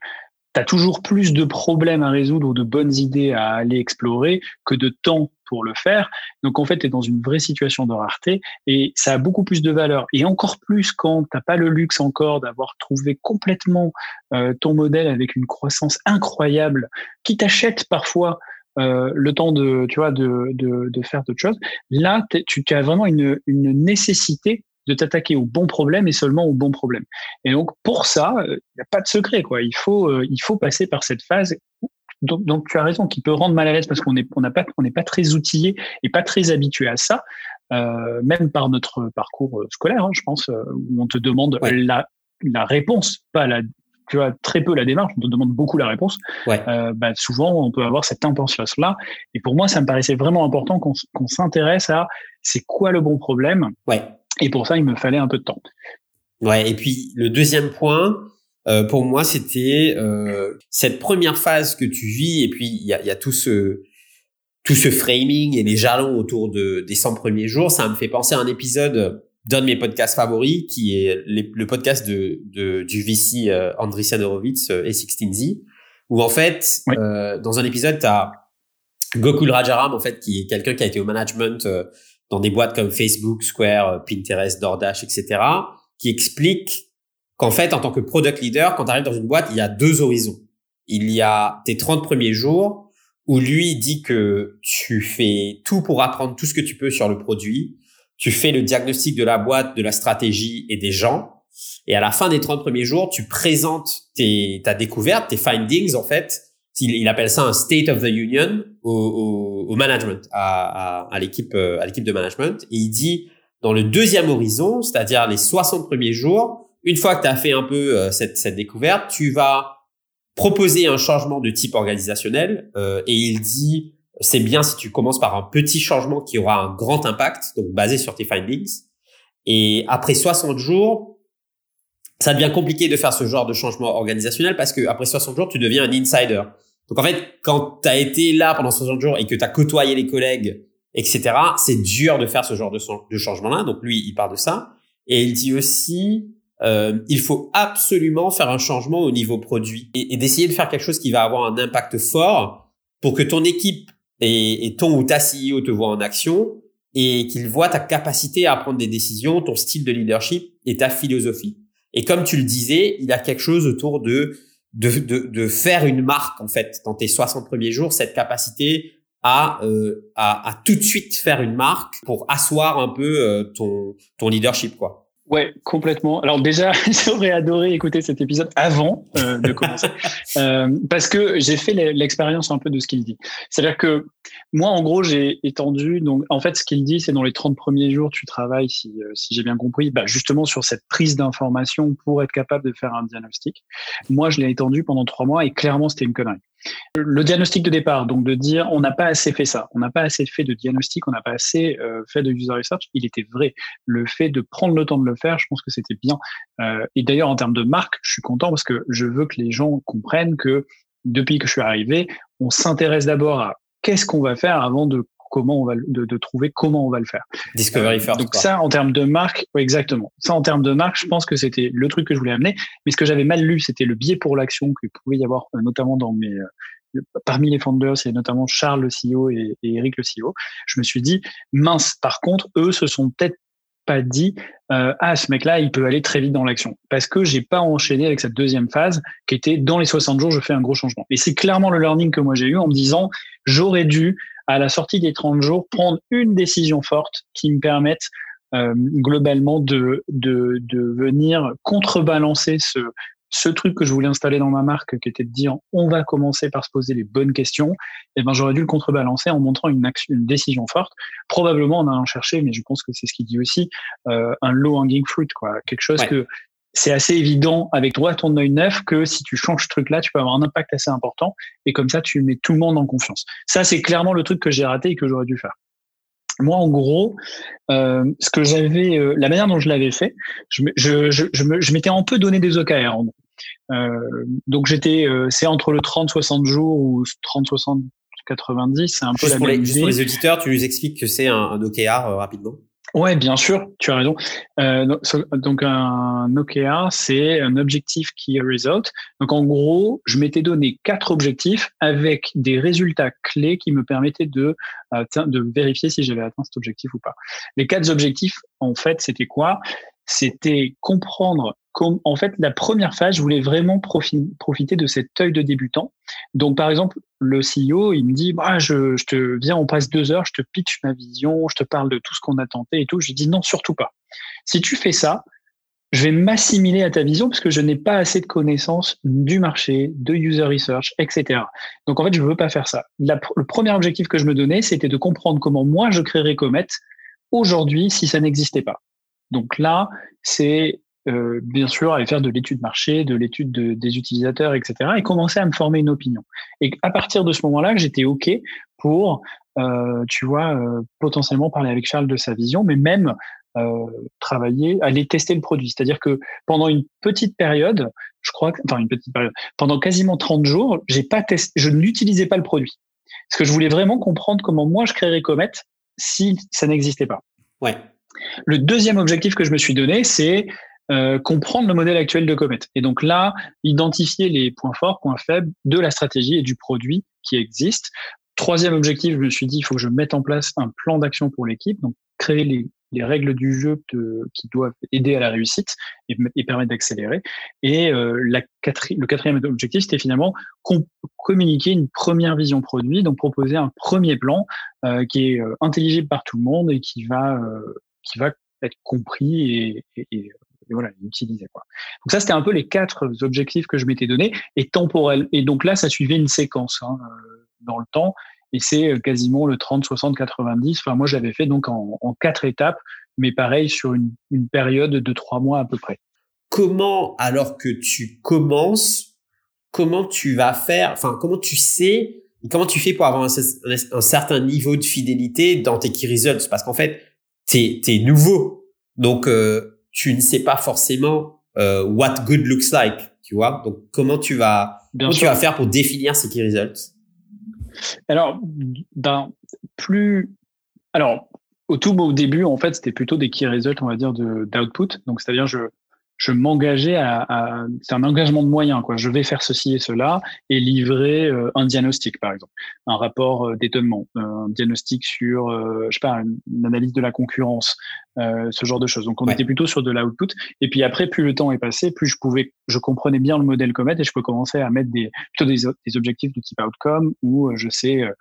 tu as toujours plus de problèmes à résoudre ou de bonnes idées à aller explorer que de temps pour le faire. Donc en fait, tu es dans une vraie situation de rareté et ça a beaucoup plus de valeur. Et encore plus quand tu pas le luxe encore d'avoir trouvé complètement euh, ton modèle avec une croissance incroyable qui t'achète parfois euh, le temps de, tu vois, de, de, de faire d'autres choses. Là, tu as vraiment une, une nécessité de t'attaquer au bon problème et seulement au bon problème. Et donc pour ça, il euh, n'y a pas de secret quoi. Il faut euh, il faut passer par cette phase. Donc, donc tu as raison, qui peut rendre mal à l'aise parce qu'on n'est on n'a pas on n'est pas très outillé et pas très habitué à ça, euh, même par notre parcours scolaire, hein, je pense, où on te demande la la réponse, pas la tu vois très peu la démarche, on te demande beaucoup la réponse. Ouais. Euh, bah, souvent, on peut avoir cette intention-là. Et pour moi, ça me paraissait vraiment important qu'on s'intéresse à c'est quoi le bon problème. Ouais. Et pour ça, il me fallait un peu de temps. Ouais. Et puis le deuxième point, euh, pour moi, c'était euh, cette première phase que tu vis. Et puis il y a, y a tout ce tout ce framing et les jalons autour de, des 100 premiers jours. Ça me fait penser à un épisode d'un de mes podcasts favoris, qui est le podcast de, de du VC euh, Andreessen Horowitz euh, et 16Z, où en fait, euh, dans un épisode, tu as Gokul Rajaram, en fait, qui est quelqu'un qui a été au management euh, dans des boîtes comme Facebook, Square, Pinterest, DoorDash, etc., qui explique qu'en fait, en tant que product leader, quand tu arrives dans une boîte, il y a deux horizons. Il y a tes 30 premiers jours où lui dit que tu fais tout pour apprendre tout ce que tu peux sur le produit, tu fais le diagnostic de la boîte, de la stratégie et des gens. Et à la fin des 30 premiers jours, tu présentes tes, ta découverte, tes findings, en fait. Il, il appelle ça un state of the union au, au, au management, à, à, à l'équipe, euh, à l'équipe de management. Et il dit, dans le deuxième horizon, c'est-à-dire les 60 premiers jours, une fois que tu as fait un peu euh, cette, cette découverte, tu vas proposer un changement de type organisationnel euh, et il dit c'est bien si tu commences par un petit changement qui aura un grand impact, donc basé sur tes findings. Et après 60 jours, ça devient compliqué de faire ce genre de changement organisationnel parce que après 60 jours, tu deviens un insider. Donc en fait, quand tu as été là pendant 60 jours et que tu as côtoyé les collègues, etc., c'est dur de faire ce genre de, changement-là. Donc lui, il part de ça. Et il dit aussi, euh, il faut absolument faire un changement au niveau produit et, d'essayer de faire quelque chose qui va avoir un impact fort pour que ton équipe et, et ton ou ta CEO te voient en action et qu'ils voient ta capacité à prendre des décisions, ton style de leadership et ta philosophie. Et comme tu le disais, il a quelque chose autour de de, de, de faire une marque en fait dans tes 60 premiers jours, cette capacité à, euh, à, à tout de suite faire une marque pour asseoir un peu euh, ton, ton leadership quoi. Ouais, complètement. Alors déjà, j'aurais adoré écouter cet épisode avant euh, de commencer, euh, parce que j'ai fait l'expérience un peu de ce qu'il dit. C'est-à-dire que moi, en gros, j'ai étendu. Donc, en fait, ce qu'il dit, c'est dans les 30 premiers jours, tu travailles, si, euh, si j'ai bien compris, bah, justement sur cette prise d'information pour être capable de faire un diagnostic. Moi, je l'ai étendu pendant trois mois et clairement, c'était une connerie. Le diagnostic de départ, donc de dire on n'a pas assez fait ça, on n'a pas assez fait de diagnostic, on n'a pas assez euh, fait de user research, il était vrai. Le fait de prendre le temps de le faire, je pense que c'était bien. Euh, et d'ailleurs, en termes de marque, je suis content parce que je veux que les gens comprennent que depuis que je suis arrivé, on s'intéresse d'abord à qu'est-ce qu'on va faire avant de comment on va de, de, trouver comment on va le faire. Discovery first. Donc ça, en termes de marque, exactement. Ça, en termes de marque, je pense que c'était le truc que je voulais amener. Mais ce que j'avais mal lu, c'était le biais pour l'action qu'il pouvait y avoir, euh, notamment dans mes euh, parmi les founders, et notamment Charles le CEO et, et Eric le CEO. Je me suis dit mince. Par contre, eux se sont peut-être pas dit euh, ah ce mec là il peut aller très vite dans l'action parce que j'ai pas enchaîné avec cette deuxième phase qui était dans les 60 jours je fais un gros changement et c'est clairement le learning que moi j'ai eu en me disant j'aurais dû à la sortie des 30 jours, prendre une décision forte qui me permette euh, globalement de, de, de venir contrebalancer ce, ce truc que je voulais installer dans ma marque, qui était de dire on va commencer par se poser les bonnes questions, et eh ben j'aurais dû le contrebalancer en montrant une, action, une décision forte, probablement en allant chercher, mais je pense que c'est ce qu'il dit aussi, euh, un low hanging fruit, quoi, quelque chose que c'est assez évident avec droit ton œil neuf que si tu changes ce truc-là, tu peux avoir un impact assez important et comme ça, tu mets tout le monde en confiance. Ça, c'est clairement le truc que j'ai raté et que j'aurais dû faire. Moi, en gros, euh, ce que j'avais, euh, la manière dont je l'avais fait, je, je, je, je m'étais un peu donné des OKR. En gros. Euh, donc j'étais, euh, c'est entre le 30-60 jours ou 30-60 90, c'est un peu la pour même les, Juste pour les auditeurs, tu nous expliques que c'est un, un OKR rapidement? Ouais, bien sûr, tu as raison. Euh, donc un OKR, c'est un objectif key result. Donc en gros, je m'étais donné quatre objectifs avec des résultats clés qui me permettaient de de vérifier si j'avais atteint cet objectif ou pas. Les quatre objectifs, en fait, c'était quoi? C'était comprendre en fait, la première phase, je voulais vraiment profiter de cet œil de débutant. Donc, par exemple, le CEO, il me dit, bah, je, te viens, on passe deux heures, je te pitch ma vision, je te parle de tout ce qu'on a tenté et tout. Je dis non, surtout pas. Si tu fais ça, je vais m'assimiler à ta vision parce que je n'ai pas assez de connaissances du marché, de user research, etc. Donc, en fait, je ne veux pas faire ça. le premier objectif que je me donnais, c'était de comprendre comment moi je créerais Comet aujourd'hui si ça n'existait pas. Donc là, c'est euh, bien sûr, aller faire de l'étude marché, de l'étude des utilisateurs, etc., et commencer à me former une opinion. Et à partir de ce moment-là, j'étais OK pour, euh, tu vois, euh, potentiellement parler avec Charles de sa vision, mais même travailler, aller tester le produit. C'est-à-dire que pendant une petite période, je crois, que, enfin une petite période, pendant quasiment 30 jours, j'ai pas testé, je n'utilisais pas le produit. Parce que je voulais vraiment comprendre comment moi je créerais Comet si ça n'existait pas. Ouais. Le deuxième objectif que je me suis donné, c'est euh, comprendre le modèle actuel de Comet. Et donc là, identifier les points forts, points faibles de la stratégie et du produit qui existe. Troisième objectif, je me suis dit, il faut que je mette en place un plan d'action pour l'équipe, donc créer les, les, règles du jeu qui doivent aider à la réussite et, et permettre d'accélérer. Et euh, le quatrième objectif, c'était finalement communiquer une première vision produit, donc proposer un premier plan euh, qui est euh, intelligible par tout le monde et qui va, qui va être compris et, voilà, l'utiliser. Quoi. Donc ça, c'était un peu les quatre objectifs que je m'étais donné et temporel. Et donc là, ça suivait une séquence hein, euh, dans le temps. Et c'est euh, quasiment le 30, 60, 90. Enfin, moi, j'avais fait donc en, quatre étapes, mais pareil sur une, période de trois mois à peu près. comment, alors que tu commences, comment tu vas faire, enfin, comment tu sais, comment tu fais pour avoir un, certain niveau de fidélité dans tes key results? Parce qu'en fait, t'es, es nouveau. Donc, euh, tu ne sais pas forcément euh, what good looks like, tu vois. Donc, comment tu vas, comment tu vas faire pour définir ces key results? Alors, ben, plus, alors, au tout au début, en fait, c'était plutôt des key results, on va dire, de d'output. Donc, c'est-à-dire, je, je m'engageais à, à c'est un engagement de moyens quoi. Je vais faire ceci et cela et livrer euh, un diagnostic par exemple, un rapport euh, d'étonnement, euh, un diagnostic sur je sais pas une, analyse de la concurrence, ce genre de choses. Donc on était plutôt sur de l'output et puis après plus le temps est passé, plus je pouvais je comprenais bien le modèle Comet et je peux commencer à mettre des plutôt des, des objectifs de type outcome où je sais euh,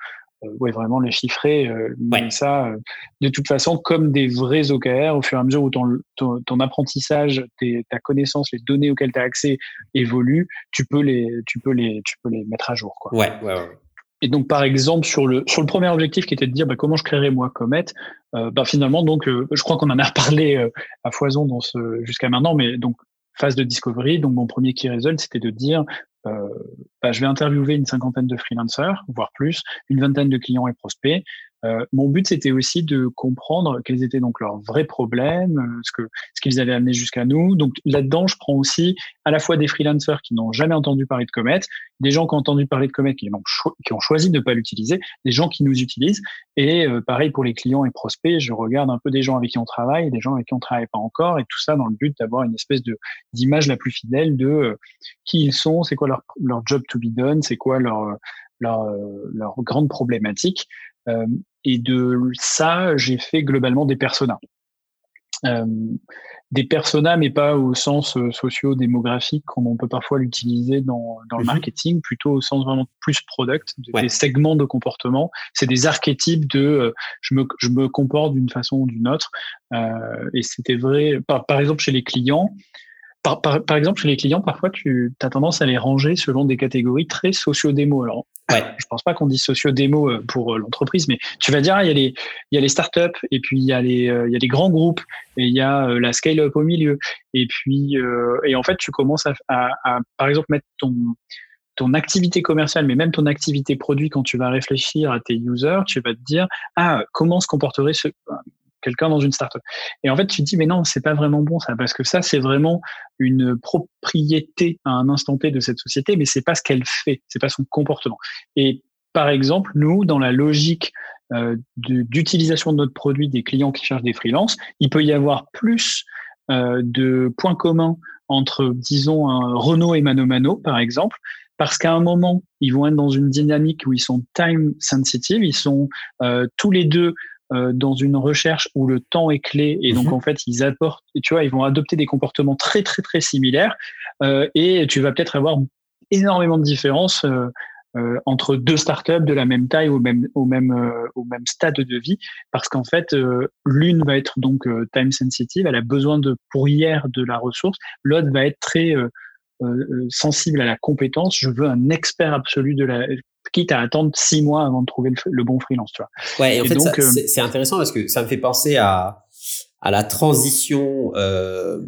ouais, vraiment les chiffrer, euh, mais ça, euh, de toute façon, comme des vrais OKR, au fur et à mesure où ton, ton, apprentissage, ta connaissance, les données auxquelles tu as accès évoluent, tu peux les, tu peux les, tu peux les mettre à jour. Quoi. Ouais, ouais, ouais. Et donc, par exemple, sur le, sur le premier objectif qui était de dire bah, comment je créerais moi Comet, euh, bah, finalement, donc, je crois qu'on en a parlé à foison dans ce, jusqu'à maintenant, mais donc, phase de discovery, donc mon premier key result, c'était de dire euh, bah, je vais interviewer une cinquantaine de freelancers, voire plus, une vingtaine de clients et prospects. Euh, mon but, c'était aussi de comprendre quels étaient donc leurs vrais problèmes, euh, ce que ce qu'ils avaient amené jusqu'à nous. Donc là-dedans, je prends aussi à la fois des freelancers qui n'ont jamais entendu parler de Comet, des gens qui ont entendu parler de Comet qui ont, qui ont choisi de ne pas l'utiliser, des gens qui nous utilisent. Et pareil pour les clients et prospects, je regarde un peu des gens avec qui on travaille, des gens avec qui on travaille pas encore, et tout ça dans le but d'avoir une espèce de d'image la plus fidèle de qui ils sont, c'est quoi leur, leur job to be done, c'est quoi leur leur, leur grande problématique. Euh, et de ça, j'ai fait globalement des personas. Euh, des personas, mais pas au sens euh, socio-démographique comme on peut parfois l'utiliser dans, dans le mhm. marketing, plutôt au sens vraiment plus product, des segments de comportement. C'est des archétypes de je, me, je me comporte d'une façon ou d'une autre. Euh, et c'était vrai, par, par, exemple, chez les clients, par, par, par, exemple, chez les clients, parfois, tu as tendance à les ranger selon des catégories très socio-démo. Alors, ouais. je pense pas qu'on dise socio-démo euh, pour euh, l'entreprise, mais tu vas dire, ah, il y a les, il y a les startups, et puis il y a les, euh, il y a les grands groupes, et il y a la scale-up au milieu. Et puis, et en fait, tu commences à, à, à, par exemple, mettre ton, ton activité commerciale, mais même ton activité produit, quand tu vas réfléchir à tes users, tu vas te dire, ah, comment se comporterait ce, quelqu'un dans une startup. Et en fait, tu te dis, mais non, c'est pas vraiment bon ça, parce que ça, c'est vraiment une propriété à un instant T de cette société, mais c'est pas ce qu'elle fait, c'est pas son comportement. Et par exemple, nous, dans la logique euh, d'utilisation de, notre produit des clients qui cherchent des freelances, il peut y avoir plus euh, de points communs entre, disons, Renault et Mano Mano, par exemple, parce qu'à un moment, ils vont être dans une dynamique où ils sont time sensitive, ils sont euh, tous les deux euh, dans une recherche où le temps est clé et donc mhm. en fait ils apportent, tu vois, ils vont adopter des comportements très très très similaires euh, et tu vas peut-être avoir énormément de différences euh, euh, entre deux startups de la même taille au même au même euh, au même stade de vie parce qu'en fait l'une va être donc time sensitive, elle a besoin de pour hier de la ressource, l'autre va être très sensible à la compétence. Je veux un expert absolu de la quitte à attendre six mois avant de trouver le, bon freelance, tu vois. Ouais, en fait, euh, c'est intéressant parce que ça me fait penser à, à la transition euh,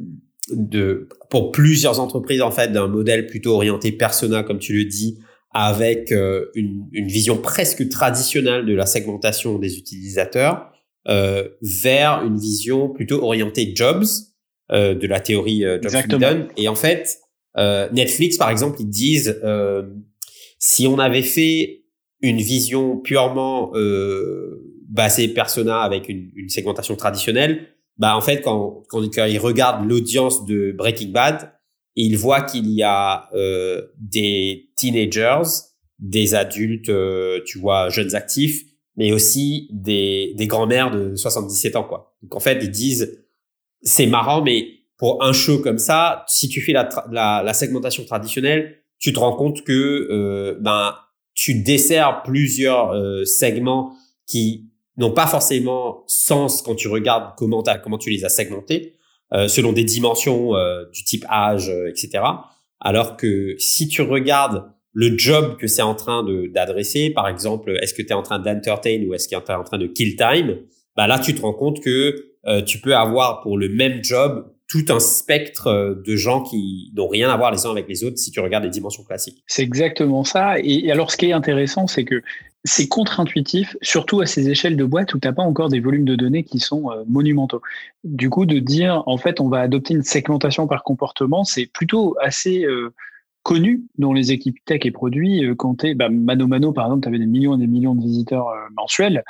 de pour plusieurs entreprises en fait d'un modèle plutôt orienté persona, comme tu le dis, avec euh, une, une, vision presque traditionnelle de la segmentation des utilisateurs, euh, vers une vision plutôt orientée jobs euh, de la théorie euh, Jobs Et en fait, Netflix, par exemple, ils disent si on avait fait une vision purement euh, basée persona avec une, une, segmentation traditionnelle, bah en fait quand quand, quand il regarde l'audience de Breaking Bad, il voit qu'il y a euh, des teenagers, des adultes, euh, tu vois, jeunes actifs, mais aussi des des grands-mères de 77 ans quoi. Donc en fait ils disent c'est marrant mais pour un show comme ça, si tu fais la, la, la segmentation traditionnelle, tu te rends compte que euh, ben tu desserres plusieurs euh, segments qui n'ont pas forcément sens quand tu regardes comment comment tu les as segmentés euh, selon des dimensions euh, du type âge, etc. Alors que si tu regardes le job que c'est en train d'adresser, par exemple, est-ce que tu es en train d'entertain ou est-ce que tu es en train de kill time, bah là tu te rends compte que tu peux avoir pour le même job tout un spectre de gens qui n'ont rien à voir les uns avec les autres si tu regardes les dimensions classiques. C'est exactement ça. Et alors, ce qui est intéressant, c'est que c'est contre-intuitif, surtout à ces échelles de boîte où tu n'as pas encore des volumes de données qui sont euh, monumentaux. Du coup, de dire, en fait, on va adopter une segmentation par comportement, c'est plutôt assez euh, connu dans les équipes tech et produits. Euh, quand tu bah, Mano Mano, par exemple, tu avais des millions et des millions de visiteurs mensuels.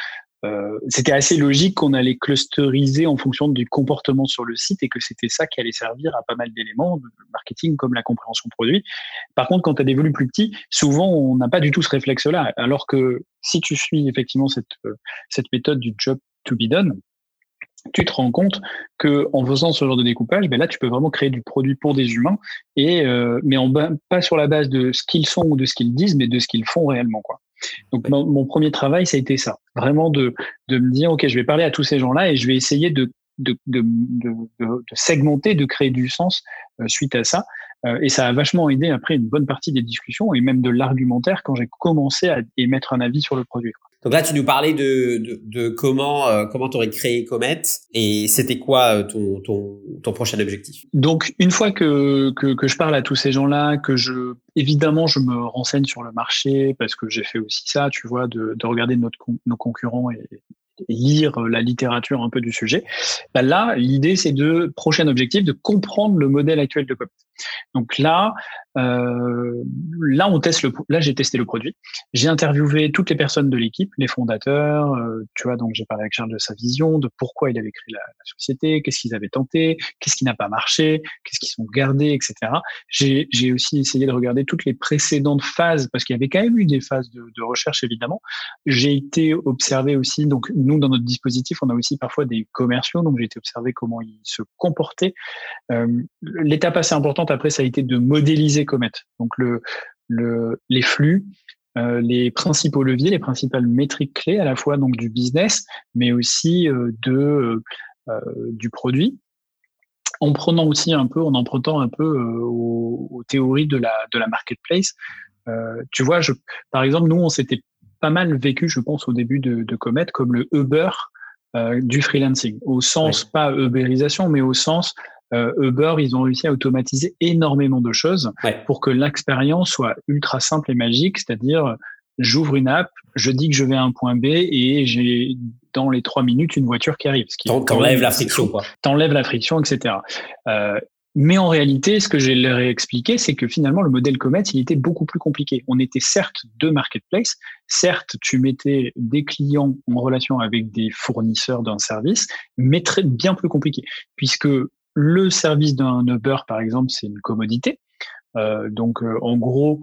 Euh, c'était assez logique qu'on allait clusteriser en fonction du comportement sur le site et que c'était ça qui allait servir à pas mal d'éléments, de marketing comme la compréhension produit. Par contre, quand tu as des volumes plus petits, souvent on n'a pas du tout ce réflexe-là. Alors que si tu suis effectivement cette, euh, cette méthode du job to be done, tu te rends compte que en faisant ce genre de découpage, ben là, tu peux vraiment créer du produit pour des humains, et euh, mais en, pas sur la base de ce qu'ils sont ou de ce qu'ils disent, mais de ce qu'ils font réellement, quoi. Donc mon, premier travail, ça a été ça, vraiment de, de me dire, ok, je vais parler à tous ces gens-là et je vais essayer de, de, de, de segmenter, de créer du sens euh, suite à ça. Euh, et ça a vachement aidé après une bonne partie des discussions et même de l'argumentaire quand j'ai commencé à émettre un avis sur le produit. Donc là, tu nous parlais de, de, de comment euh, comment t'aurais créé Comet et c'était quoi ton, ton, ton prochain objectif? Donc une fois que, que, que je parle à tous ces gens-là, que je évidemment je me renseigne sur le marché parce que j'ai fait aussi ça, tu vois, de, de regarder notre, nos concurrents et, lire la littérature un peu du sujet. Bah là, l'idée c'est de prochain objectif de comprendre le modèle actuel de Comet. Donc là, euh, là, on teste le, là, j'ai testé le produit. J'ai interviewé toutes les personnes de l'équipe, les fondateurs. Euh, tu vois, donc j'ai parlé avec Charles de sa vision, de pourquoi il avait créé la, société, qu'est-ce qu'ils avaient tenté, qu'est-ce qui n'a pas marché, qu'est-ce qu'ils sont gardés, etc. J'ai aussi essayé de regarder toutes les précédentes phases parce qu'il y avait quand même eu des phases de, de recherche évidemment. J'ai été observé aussi. Donc nous, dans notre dispositif, on a aussi parfois des commerciaux. Donc j'ai été observé comment ils se comportaient. Euh, l'étape assez importante après, ça a été de modéliser Comet. Donc le, le, les flux, euh, les principaux leviers, les principales métriques clés à la fois donc du business, mais aussi euh, de euh, du produit, en prenant aussi un peu, en empruntant un peu aux, théories de la de la marketplace. tu vois, je, par exemple, nous on s'était pas mal vécu, je pense, au début de, de Comet comme le Uber du freelancing, au sens pas Uberisation, mais au sens euh, Uber, ils ont réussi à automatiser énormément de choses pour que l'expérience soit ultra simple et magique, c'est-à-dire j'ouvre une app, je dis que je vais à un point B et j'ai dans les trois minutes une voiture qui arrive. T'enlèves la friction, quoi. T'enlèves la friction, etc. Euh, mais en réalité, ce que j'ai leur expliqué, c'est que finalement, le modèle Comet, il était beaucoup plus compliqué. On était certes deux marketplaces, certes, tu mettais des clients en relation avec des fournisseurs d'un service, mais très bien plus compliqué, puisque le service d'un Uber, par exemple, c'est une commodité. Euh, donc, euh, en gros,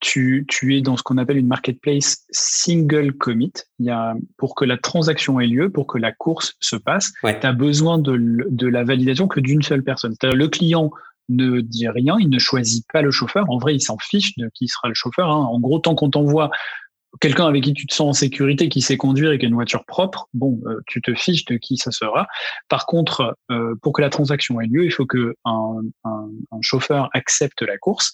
tu, tu, es dans ce qu'on appelle une marketplace single commit. Il y a, pour que la transaction ait lieu, pour que la course se passe, tu as besoin de, de, la validation que d'une seule personne. Le client ne dit rien, il ne choisit pas le chauffeur. En vrai, il s'en fiche de qui sera le chauffeur. Hein. En gros, tant qu'on t'envoie quelqu'un avec qui tu te sens en sécurité, qui sait conduire et qui a une voiture propre, bon, euh, tu te fiches de qui ça sera. Par contre, euh, pour que la transaction ait lieu, il faut que un, un, un, chauffeur accepte la course.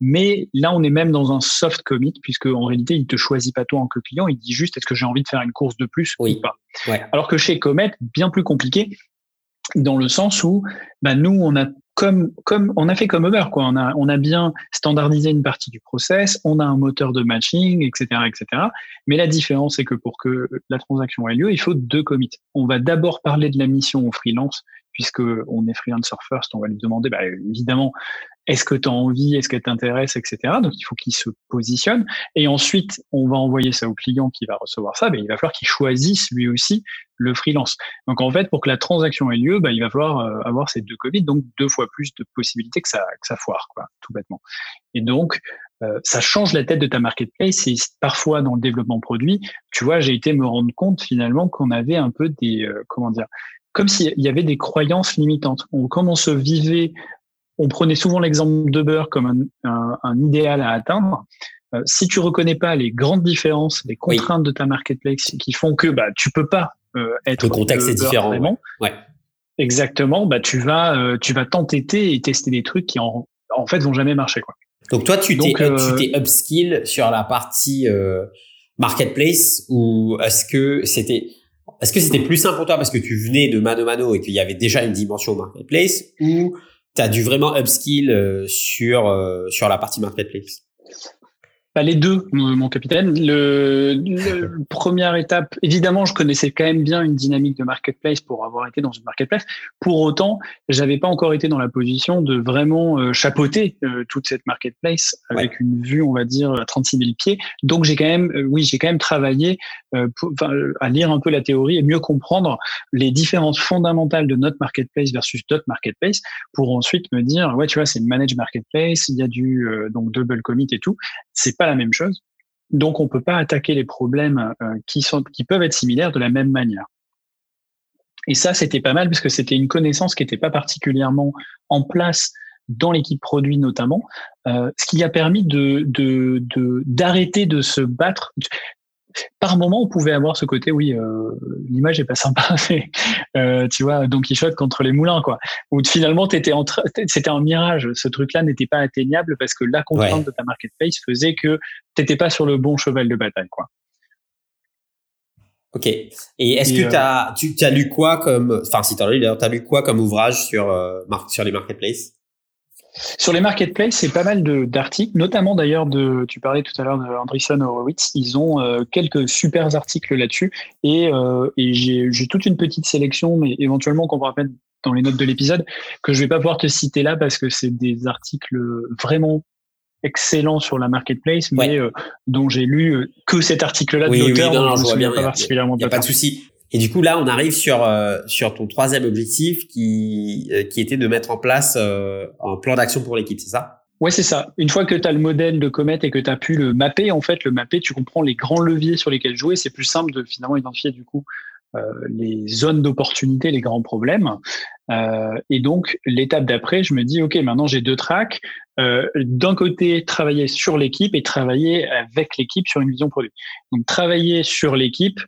Mais là, on est même dans un soft commit, puisque en réalité, il te choisit pas toi en que client, il dit juste est-ce que j'ai envie de faire une course de plus ou pas? Ouais. Alors que chez Comet, bien plus compliqué, dans le sens où bah, nous, on a comme, comme on a fait comme Uber, quoi. On a, on a bien standardisé une partie du process, on a un moteur de matching, etc., etc. Mais la différence, c'est que pour que la transaction ait lieu, il faut deux commits. On va d'abord parler de la mission au freelance, puisque on est freelancer first, on va lui demander, bah, évidemment, est-ce que tu as envie, est-ce qu'elle t'intéresse, etc. Donc il faut qu'il se positionne. Et ensuite, on va envoyer ça au client qui va recevoir ça. Ben, il va falloir qu'il choisisse lui aussi le freelance. Donc en fait, pour que la transaction ait lieu, ben, il va falloir euh, avoir ces deux commits, donc deux fois plus de possibilités que ça, que ça foire, quoi, tout bêtement. Et donc, euh, ça change la tête de ta marketplace et parfois dans le développement produit, tu vois, j'ai été me rendre compte finalement qu'on avait un peu des, euh, comment dire, comme s'il y avait des croyances limitantes. On, comme on se vivait on prenait souvent l'exemple de beurre comme un, idéal à atteindre. Euh, si tu reconnais pas les grandes différences, les contraintes de ta marketplace qui font que bah tu peux pas euh, être le contexte est différent. Ouais. Exactement. Bah tu vas euh, tu vas t'entêter et tester des trucs qui en, en fait vont jamais marcher quoi. Donc toi tu t'es tu t'es upskill sur la partie marketplace ou est-ce que c'était est-ce que c'était plus simple pour toi parce que tu venais de Mano Mano et qu'il y avait déjà une dimension marketplace ou tu as dû vraiment upskill euh, sur, euh, sur la partie marketplace bah, les deux, mon capitaine. Le, le, première étape, évidemment, je connaissais quand même bien une dynamique de marketplace pour avoir été dans une marketplace. Pour autant, j'avais pas encore été dans la position de vraiment euh, chapeauter euh, toute cette marketplace avec une vue, on va dire, à 36 000 pieds. Donc, j'ai quand même, euh, oui, j'ai quand même travaillé pour, à lire un peu la théorie et mieux comprendre les différences fondamentales de notre marketplace versus d'autres marketplace pour ensuite me dire, ouais, tu vois, c'est une managed marketplace, il y a du donc double commit et tout. C'est la même chose. Donc, on peut pas attaquer les problèmes euh, qui, sont, qui peuvent être similaires de la même manière. Et ça, c'était pas mal parce que c'était une connaissance qui n'était pas particulièrement en place dans l'équipe produit notamment, euh, ce qui a permis de d'arrêter de se battre par moment, on pouvait avoir ce côté, oui, euh, l'image est pas sympa, euh, tu vois, Don Quichotte contre les moulins, quoi. Où finalement, t'étais entre, c'était un mirage. Ce truc-là n'était pas atteignable parce que la contrainte de ta marketplace faisait que t'étais pas sur le bon cheval de bataille, quoi. Ok. Et est-ce que euh, tu as lu quoi comme, enfin, si t'as lu d'ailleurs, t'as lu quoi comme ouvrage sur sur les marketplaces? Sur les marketplaces, c'est pas mal d'articles, notamment d'ailleurs de, tu parlais tout à l'heure de Andreessen Horowitz, ils ont euh, quelques super articles là-dessus et, euh, et j'ai toute une petite sélection, mais éventuellement qu'on pourra mettre dans les notes de l'épisode, que je vais pas pouvoir te citer là parce que c'est des articles vraiment excellents sur la marketplace, mais euh, dont j'ai lu que cet article-là de l'auteur. Oui, non, non, je vois bien, pas particulièrement. Il n'y a, pas de souci. Et du coup, là, on arrive sur euh, sur ton troisième objectif qui euh, qui était de mettre en place euh, un plan d'action pour l'équipe, c'est ça? Ouais, c'est ça. Une fois que tu as le modèle de Comet et que tu as pu le mapper, en fait, le mapper, tu comprends les grands leviers sur lesquels jouer. C'est plus simple de finalement identifier du coup les zones d'opportunité, les grands problèmes. et donc, l'étape d'après, je me dis, OK, maintenant j'ai deux tracks. D'un côté, travailler sur l'équipe et travailler avec l'équipe sur une vision produit. Donc, travailler sur l'équipe,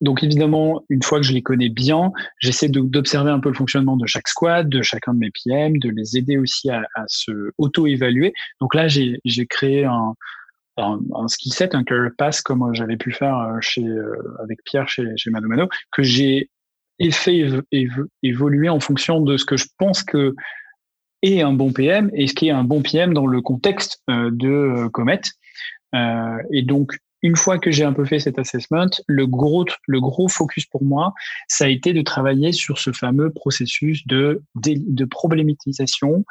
donc évidemment, une fois que je les connais bien, j'essaie d'observer un peu le fonctionnement de chaque squad, de chacun de mes PM, de les aider aussi à, se auto-évaluer. Donc là, j'ai créé un, un, un, skill set, un career pass comme j'avais pu faire euh, chez, euh, avec Pierre chez, chez Mano Mano, que j'ai fait évoluer en fonction de ce que je pense que est un bon PM et ce qui est un bon PM dans le contexte euh, de Comet. Et donc, une fois que j'ai un peu fait cet assessment, le gros, le gros focus pour moi, ça a été de travailler sur ce fameux processus de, de problématisation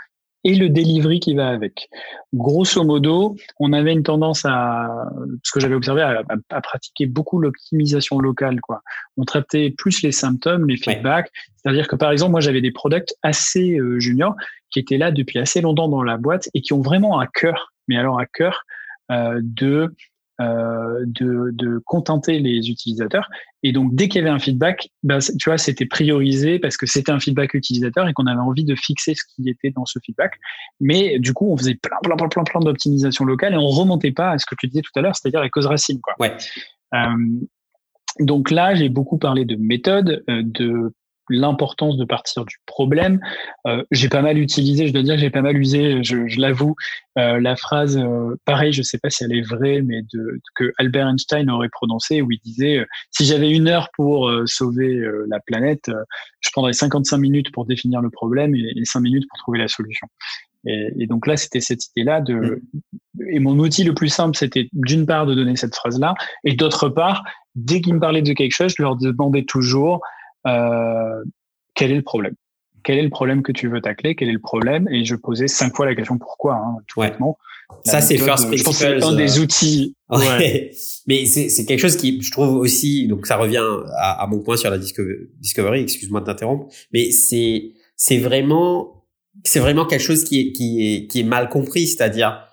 et le delivery qui va avec. Grosso modo, on avait une tendance à, ce que j'avais observé, à, à, pratiquer beaucoup l'optimisation locale. Quoi. On traitait plus les symptômes, les feedbacks. C'est-à-dire que par exemple, moi j'avais des products assez euh, juniors qui étaient là depuis assez longtemps dans la boîte et qui ont vraiment à cœur, mais alors à cœur, euh, de euh, de, de, contenter les utilisateurs. Et donc, dès qu'il y avait un feedback, bah, tu vois, c'était priorisé parce que c'était un feedback utilisateur et qu'on avait envie de fixer ce qui était dans ce feedback. Mais du coup, on faisait plein, plein, plein, plein, plein d'optimisation locale et on remontait pas à ce que tu disais tout à l'heure, c'est-à-dire les causes racines. Quoi. Ouais. Euh, donc là, j'ai beaucoup parlé de méthode, euh, de l'importance de partir du problème. Euh, j'ai pas mal utilisé, je dois dire j'ai pas mal usé, je, je l'avoue, euh, la phrase, euh, pareil, je sais pas si elle est vraie, mais de, que Albert Einstein aurait prononcé où il disait si j'avais une heure pour sauver la planète, je prendrais 55 minutes pour définir le problème et, et 5 minutes pour trouver la solution. Et, et donc là, c'était cette idée-là de. Mm. Et mon outil le plus simple, c'était d'une part de donner cette phrase-là, et d'autre part, dès qu'ils me parlaient de quelque chose, je leur demandais toujours euh, quel est le problème? Quel est le problème que tu veux tacler? Quel est le problème? Et je posais cinq fois la question pourquoi, hein, tout ouais. Ça, c'est first Je pense c'est un des outils. Ouais. Mais c'est quelque chose qui, je trouve aussi, donc ça revient à, à mon point sur la discovery, excuse-moi de t'interrompre, mais c'est c'est vraiment c'est vraiment quelque chose qui est qui est qui est mal compris, c'est-à-dire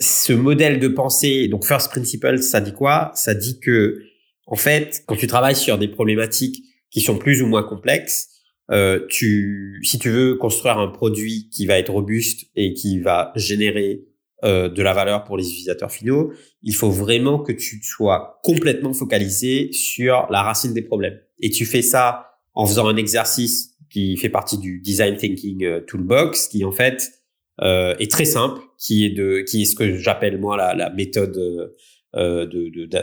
ce modèle de pensée. Donc first principle, ça dit quoi? Ça dit que en fait, quand tu travailles sur des problématiques qui sont plus ou moins complexes. Euh, tu, si tu veux construire un produit qui va être robuste et qui va générer euh, de la valeur pour les utilisateurs finaux, il faut vraiment que tu sois complètement focalisé sur la racine des problèmes. Et tu fais ça en faisant un exercice qui fait partie du design thinking euh, toolbox, qui en fait euh, est très simple, qui est de, qui est ce que j'appelle moi la, la méthode euh,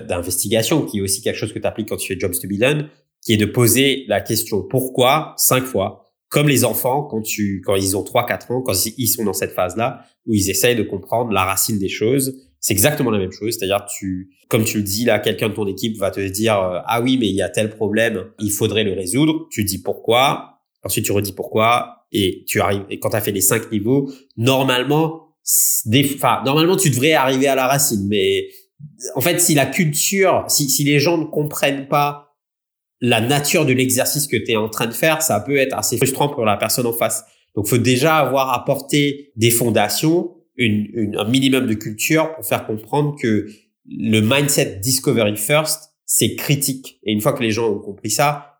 d'investigation, qui est aussi quelque chose que tu appliques quand tu fais Jobs to be done, qui est de poser la question pourquoi cinq fois, comme les enfants quand tu quand ils ont 3 4 ans, quand ils sont dans cette phase-là où ils essayent de comprendre la racine des choses. C'est exactement la même chose, c'est-à-dire tu comme tu le dis là, quelqu'un de ton équipe va te dire euh, ah oui, mais il y a tel problème, il faudrait le résoudre, tu dis pourquoi, ensuite tu redis pourquoi et tu arrives et quand tu as fait les cinq niveaux, normalement enfin normalement tu devrais arriver à la racine mais en fait si la culture si si les gens ne comprennent pas la nature de l'exercice que tu es en train de faire, ça peut être assez frustrant pour la personne en face. Donc, faut déjà avoir apporté des fondations, une, un minimum de culture pour faire comprendre que le mindset discovery first, c'est critique. Et une fois que les gens ont compris ça,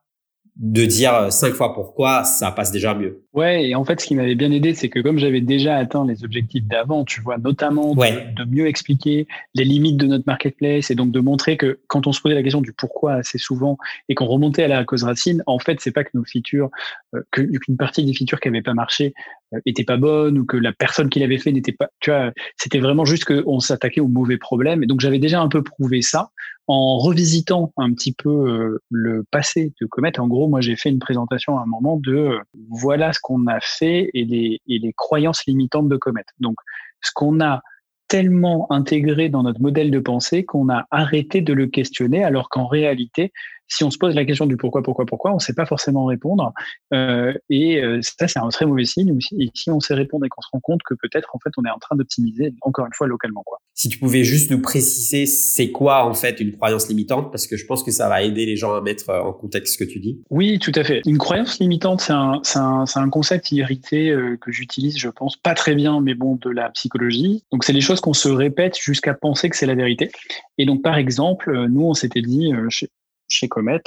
de dire euh, cinq fois pourquoi, ça passe déjà mieux. Ouais, et en fait, ce qui m'avait bien aidé, c'est que comme j'avais déjà atteint les objectifs d'avant, tu vois, notamment de, mieux expliquer les limites de notre marketplace et donc de montrer que quand on se posait la question du pourquoi assez souvent et qu'on remontait à la cause racine, en fait, c'est pas que nos features, euh, qu'une partie des features qui n'avaient pas marché euh, étaient pas bonnes ou que la personne qui l'avait fait n'était pas, tu vois, c'était vraiment juste qu'on s'attaquait au mauvais problème. Et donc, j'avais déjà un peu prouvé ça en revisitant un petit peu euh, le passé de Comet, en gros, moi j'ai fait une présentation à un moment de euh, voilà ce qu'on a fait et les, et les croyances limitantes de Comet. Donc, ce qu'on a tellement intégré dans notre modèle de pensée qu'on a arrêté de le questionner, alors qu'en réalité, si on se pose la question du pourquoi, pourquoi, pourquoi, on ne sait pas forcément répondre. Euh, et euh, ça, c'est un très mauvais signe. Et si on sait répondre et qu'on se rend compte que peut-être, en fait, on est en train d'optimiser, encore une fois, localement. Quoi. Si tu pouvais juste nous préciser, c'est quoi, en fait, une croyance limitante? Parce que je pense que ça va aider les gens à mettre euh, en contexte ce que tu dis. Oui, tout à fait. Une croyance limitante, c'est un, un, un, concept irrité euh, que j'utilise, je pense, pas très bien, mais bon, de la psychologie. Donc, c'est des choses qu'on se répète jusqu'à penser que c'est la vérité. Et donc, par exemple, nous, on s'était dit, chez Comet.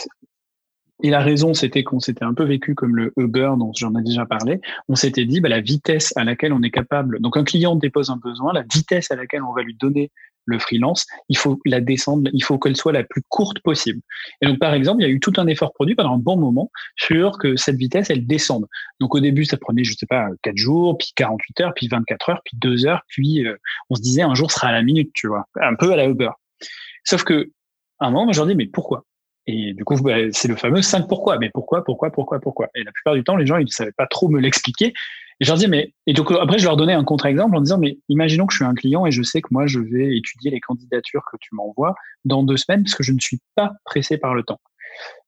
Et la raison, c'était qu'on s'était un peu vécu comme le Uber dont j'en ai déjà parlé. On s'était dit, bah, la vitesse à laquelle on est capable, donc un client dépose un besoin, la vitesse à laquelle on va lui donner le freelance, il faut la descendre, il faut qu'elle soit la plus courte possible. Et donc, par exemple, il y a eu tout un effort produit pendant un bon moment sur que cette vitesse, elle descende. Donc, au début, ça prenait, je sais pas, 4 jours, puis 48 heures, puis 24 heures, puis 2 heures, puis euh, on se disait un jour sera à la minute, tu vois, un peu à la Uber. Sauf que, à un moment, je leur dis, mais pourquoi? Et du coup, bah, c'est le fameux 5 pourquoi. Mais pourquoi, pourquoi, pourquoi, pourquoi? Et la plupart du temps, les gens, ils ne savaient pas trop me l'expliquer. Et je leur dis, mais, et donc après, je leur donnais un contre-exemple en disant, mais imaginons que je suis un client et je sais que moi, je vais étudier les candidatures que tu m'envoies dans deux semaines parce que je ne suis pas pressé par le temps.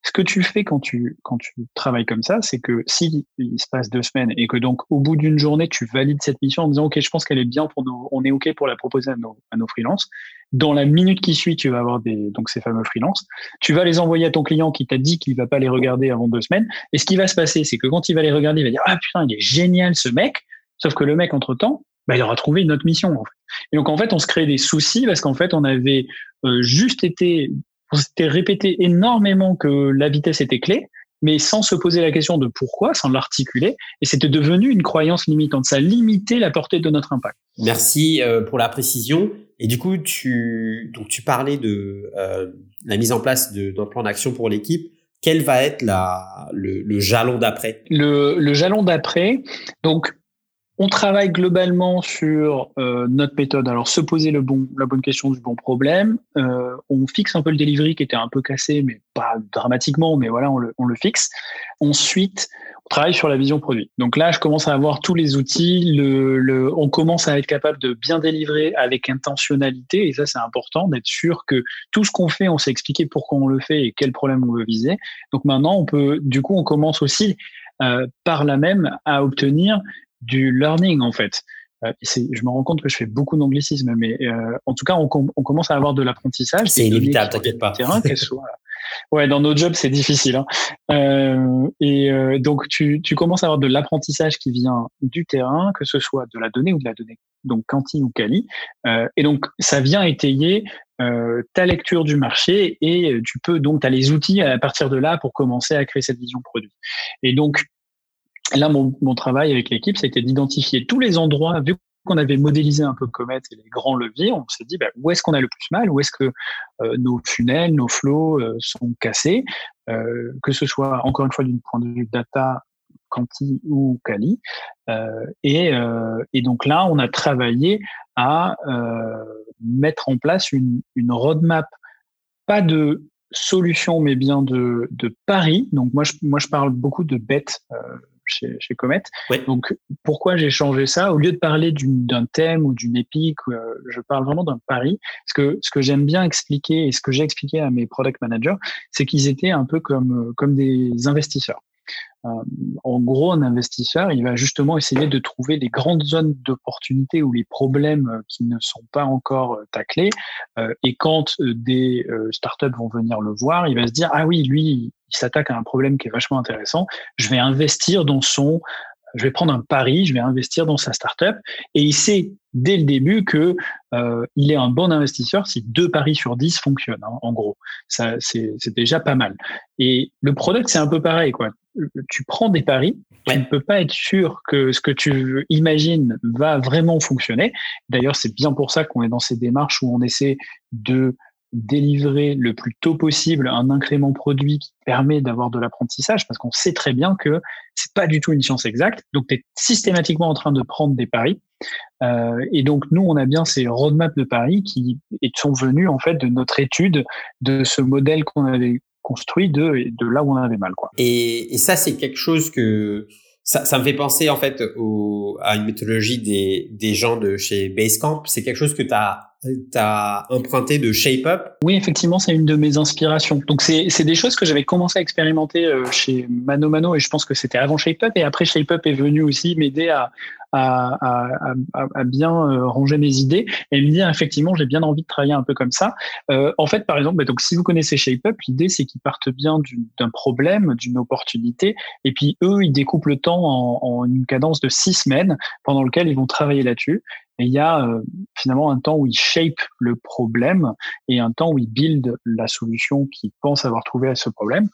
Ce que tu fais quand tu, quand tu travailles comme ça, c'est que si il se passe deux semaines et que donc au bout d'une journée, tu valides cette mission en disant OK, je pense qu'elle est bien pour nous, on est OK pour la proposer à nos, à nos freelances. Dans la minute qui suit, tu vas avoir des, donc ces fameux freelances. Tu vas les envoyer à ton client qui t'a dit qu'il va pas les regarder avant deux semaines. Et ce qui va se passer, c'est que quand il va les regarder, il va dire Ah putain, il est génial ce mec. Sauf que le mec, entre temps, bah, il aura trouvé une autre mission. Et donc en fait, on se crée des soucis parce qu'en fait, on avait euh, juste été on s'était répété énormément que la vitesse était clé, mais sans se poser la question de pourquoi, sans l'articuler, et c'était devenu une croyance limitante. Ça limitait la portée de notre impact. Merci euh, pour la précision. Et du coup, tu donc tu parlais de euh, la mise en place d'un plan d'action pour l'équipe. Quel va être la, le, jalon d'après? Le, le jalon d'après, donc on travaille globalement sur euh, notre méthode. Alors, se poser le bon, la bonne question du bon problème. Euh, on fixe un peu le delivery qui était un peu cassé, mais pas dramatiquement, mais voilà, on le, on le fixe. Ensuite, on travaille sur la vision produit. Donc là, je commence à avoir tous les outils. Le, le, on commence à être capable de bien délivrer avec intentionnalité. Et ça, c'est important d'être sûr que tout ce qu'on fait, on sait expliquer pourquoi on le fait et quel problème on veut viser. Donc maintenant, on peut, du coup, on commence aussi euh, par là même à obtenir du learning en fait. Euh, je me rends compte que je fais beaucoup d'anglicisme, mais euh, en tout cas, on, on, commence à avoir de l'apprentissage. C'est inévitable, t'inquiète pas. Terrain, soit... Ouais, dans nos jobs, c'est difficile. Hein. Euh, et euh, donc, tu, tu commences à avoir de l'apprentissage qui vient du terrain, que ce soit de la donnée ou de la donnée, donc Quanti ou Kali. Euh, et donc, ça vient étayer euh, ta lecture du marché et tu peux donc, tu as les outils à partir de là pour commencer à créer cette vision produit. Et donc, là, mon, mon travail avec l'équipe, c'était d'identifier tous les endroits, vu qu'on avait modélisé un peu Comet et les grands leviers, on s'est dit bah, où est-ce qu'on a le plus mal, où est-ce que euh, nos funnels, nos flows euh, sont cassés, euh, que ce soit encore une fois d'une point de vue data, quanti ou quali. Et, et, donc là, on a travaillé à mettre en place une, une roadmap, pas de solution, mais bien de, de paris. Donc moi je, moi, je parle beaucoup de bêtes euh, chez, chez Comet. Donc pourquoi j'ai changé ça? Au lieu de parler d'un thème ou d'une épique, euh, je parle vraiment d'un pari. Que ce que j'aime bien expliquer et ce que j'ai expliqué à mes product managers, c'est qu'ils étaient un peu comme, comme des investisseurs. Euh, en gros, un investisseur, il va justement essayer de trouver les grandes zones d'opportunité ou les problèmes euh, qui ne sont pas encore euh, taclés. et quand des startups vont venir le voir, il va se dire ah oui, lui, il s'attaque à un problème qui est vachement intéressant. Je vais investir dans son je vais prendre un pari, je vais investir dans sa startup. Et il sait dès le début que euh, il est un bon investisseur si deux paris sur dix fonctionnent. Hein, en gros, ça c'est déjà pas mal. Et le product c'est un peu pareil quoi. Tu prends des paris, tu ne peux pas être sûr que ce que tu imagines va vraiment fonctionner. D'ailleurs, c'est bien pour ça qu'on est dans ces démarches où on essaie de délivrer le plus tôt possible un incrément produit qui permet d'avoir de l'apprentissage parce qu'on sait très bien que c'est pas du tout une science exacte. Donc, tu es systématiquement en train de prendre des paris. Euh, et donc, nous, on a bien ces roadmaps de paris qui sont venus en fait de notre étude de ce modèle qu'on avait construit de, de là où on avait mal. Quoi. Et, et ça, c'est quelque chose que ça, ça me fait penser en fait au, à une méthodologie des, des gens de chez Basecamp. C'est quelque chose que tu as tu as emprunté de Shape Up? Oui, effectivement, c'est une de mes inspirations. Donc, c'est des choses que j'avais commencé à expérimenter euh, chez Mano Mano et je pense que c'était avant Shape Up. Et après, Shape Up est venu aussi m'aider à, à, à, à, bien euh, ranger mes idées et me dire effectivement j'ai bien envie de travailler un peu comme ça. Euh, en fait, par exemple, bah, donc si vous connaissez Shape Up, l'idée c'est qu'ils partent bien d'un problème, d'une opportunité, et puis eux ils découpent le temps en, en, une cadence de six semaines pendant lequel ils vont travailler là-dessus. Et il y a euh, finalement un temps où ils shape le problème et un temps où ils build la solution qu'ils pensent avoir trouvé à ce problème.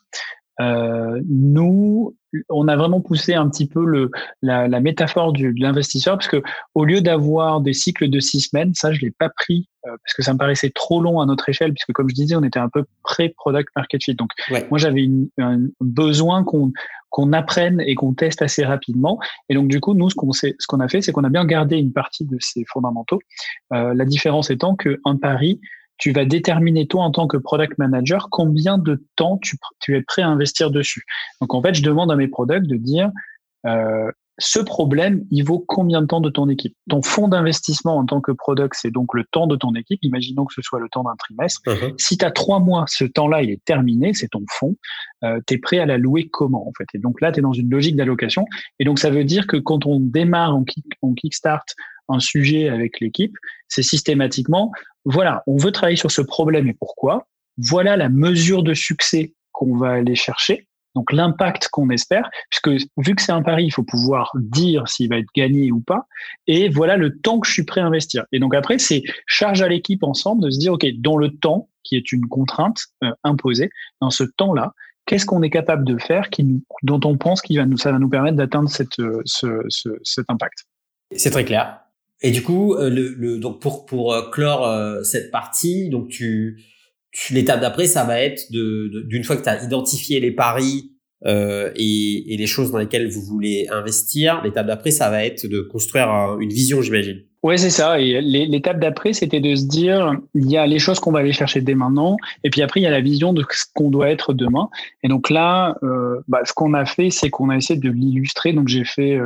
Euh, nous, on a vraiment poussé un petit peu le, la, la métaphore du, de l'investisseur parce que au lieu d'avoir des cycles de six semaines, ça je l'ai pas pris euh, parce que ça me paraissait trop long à notre échelle puisque comme je disais, on était un peu pré-product market fit. Donc moi j'avais un besoin qu'on qu'on apprenne et qu'on teste assez rapidement. Et donc du coup, nous ce qu'on ce qu'on a fait, c'est qu'on a bien gardé une partie de ces fondamentaux. Euh, la différence étant qu'un pari tu vas déterminer toi en tant que product manager combien de temps tu, tu es prêt à investir dessus. Donc en fait, je demande à mes products de dire euh, ce problème, il vaut combien de temps de ton équipe? Ton fonds d'investissement en tant que product, c'est donc le temps de ton équipe. Imaginons que ce soit le temps d'un trimestre. Uh-huh. Si tu as trois mois, ce temps-là, il est terminé, c'est ton fonds. Euh, tu es prêt à la louer comment en fait? Et donc là, tu es dans une logique d'allocation. Et donc ça veut dire que quand on démarre, on, kick, on kickstart un sujet avec l'équipe, c'est systématiquement, voilà, on veut travailler sur ce problème et pourquoi. Voilà la mesure de succès qu'on va aller chercher. Donc l'impact qu'on espère, puisque vu que c'est un pari, il faut pouvoir dire s'il va être gagné ou pas. Et voilà le temps que je suis prêt à investir. Et donc après, c'est charge à l'équipe ensemble de se dire, OK, dans le temps, qui est une contrainte euh, imposée, dans ce temps-là, qu'est-ce qu'on est capable de faire dont on pense nous, ça va nous permettre d'atteindre euh, ce, ce, cet impact? C'est très clair. Et du coup, euh, le, le, donc pour pour euh, clore euh, cette partie, donc tu, tu l'étape d'après, ça va être de d'une fois que tu as identifié les paris euh, et, et, les choses dans lesquelles vous voulez investir, l'étape d'après, ça va être de construire une vision, j'imagine. Ouais, c'est ça. Et l'étape d'après, c'était de se dire, il y a les choses qu'on va aller chercher dès maintenant, et puis après, il y a la vision de ce qu'on doit être demain. Et donc là, euh, bah, ce qu'on a fait, c'est qu'on a essayé de l'illustrer. Donc j'ai fait,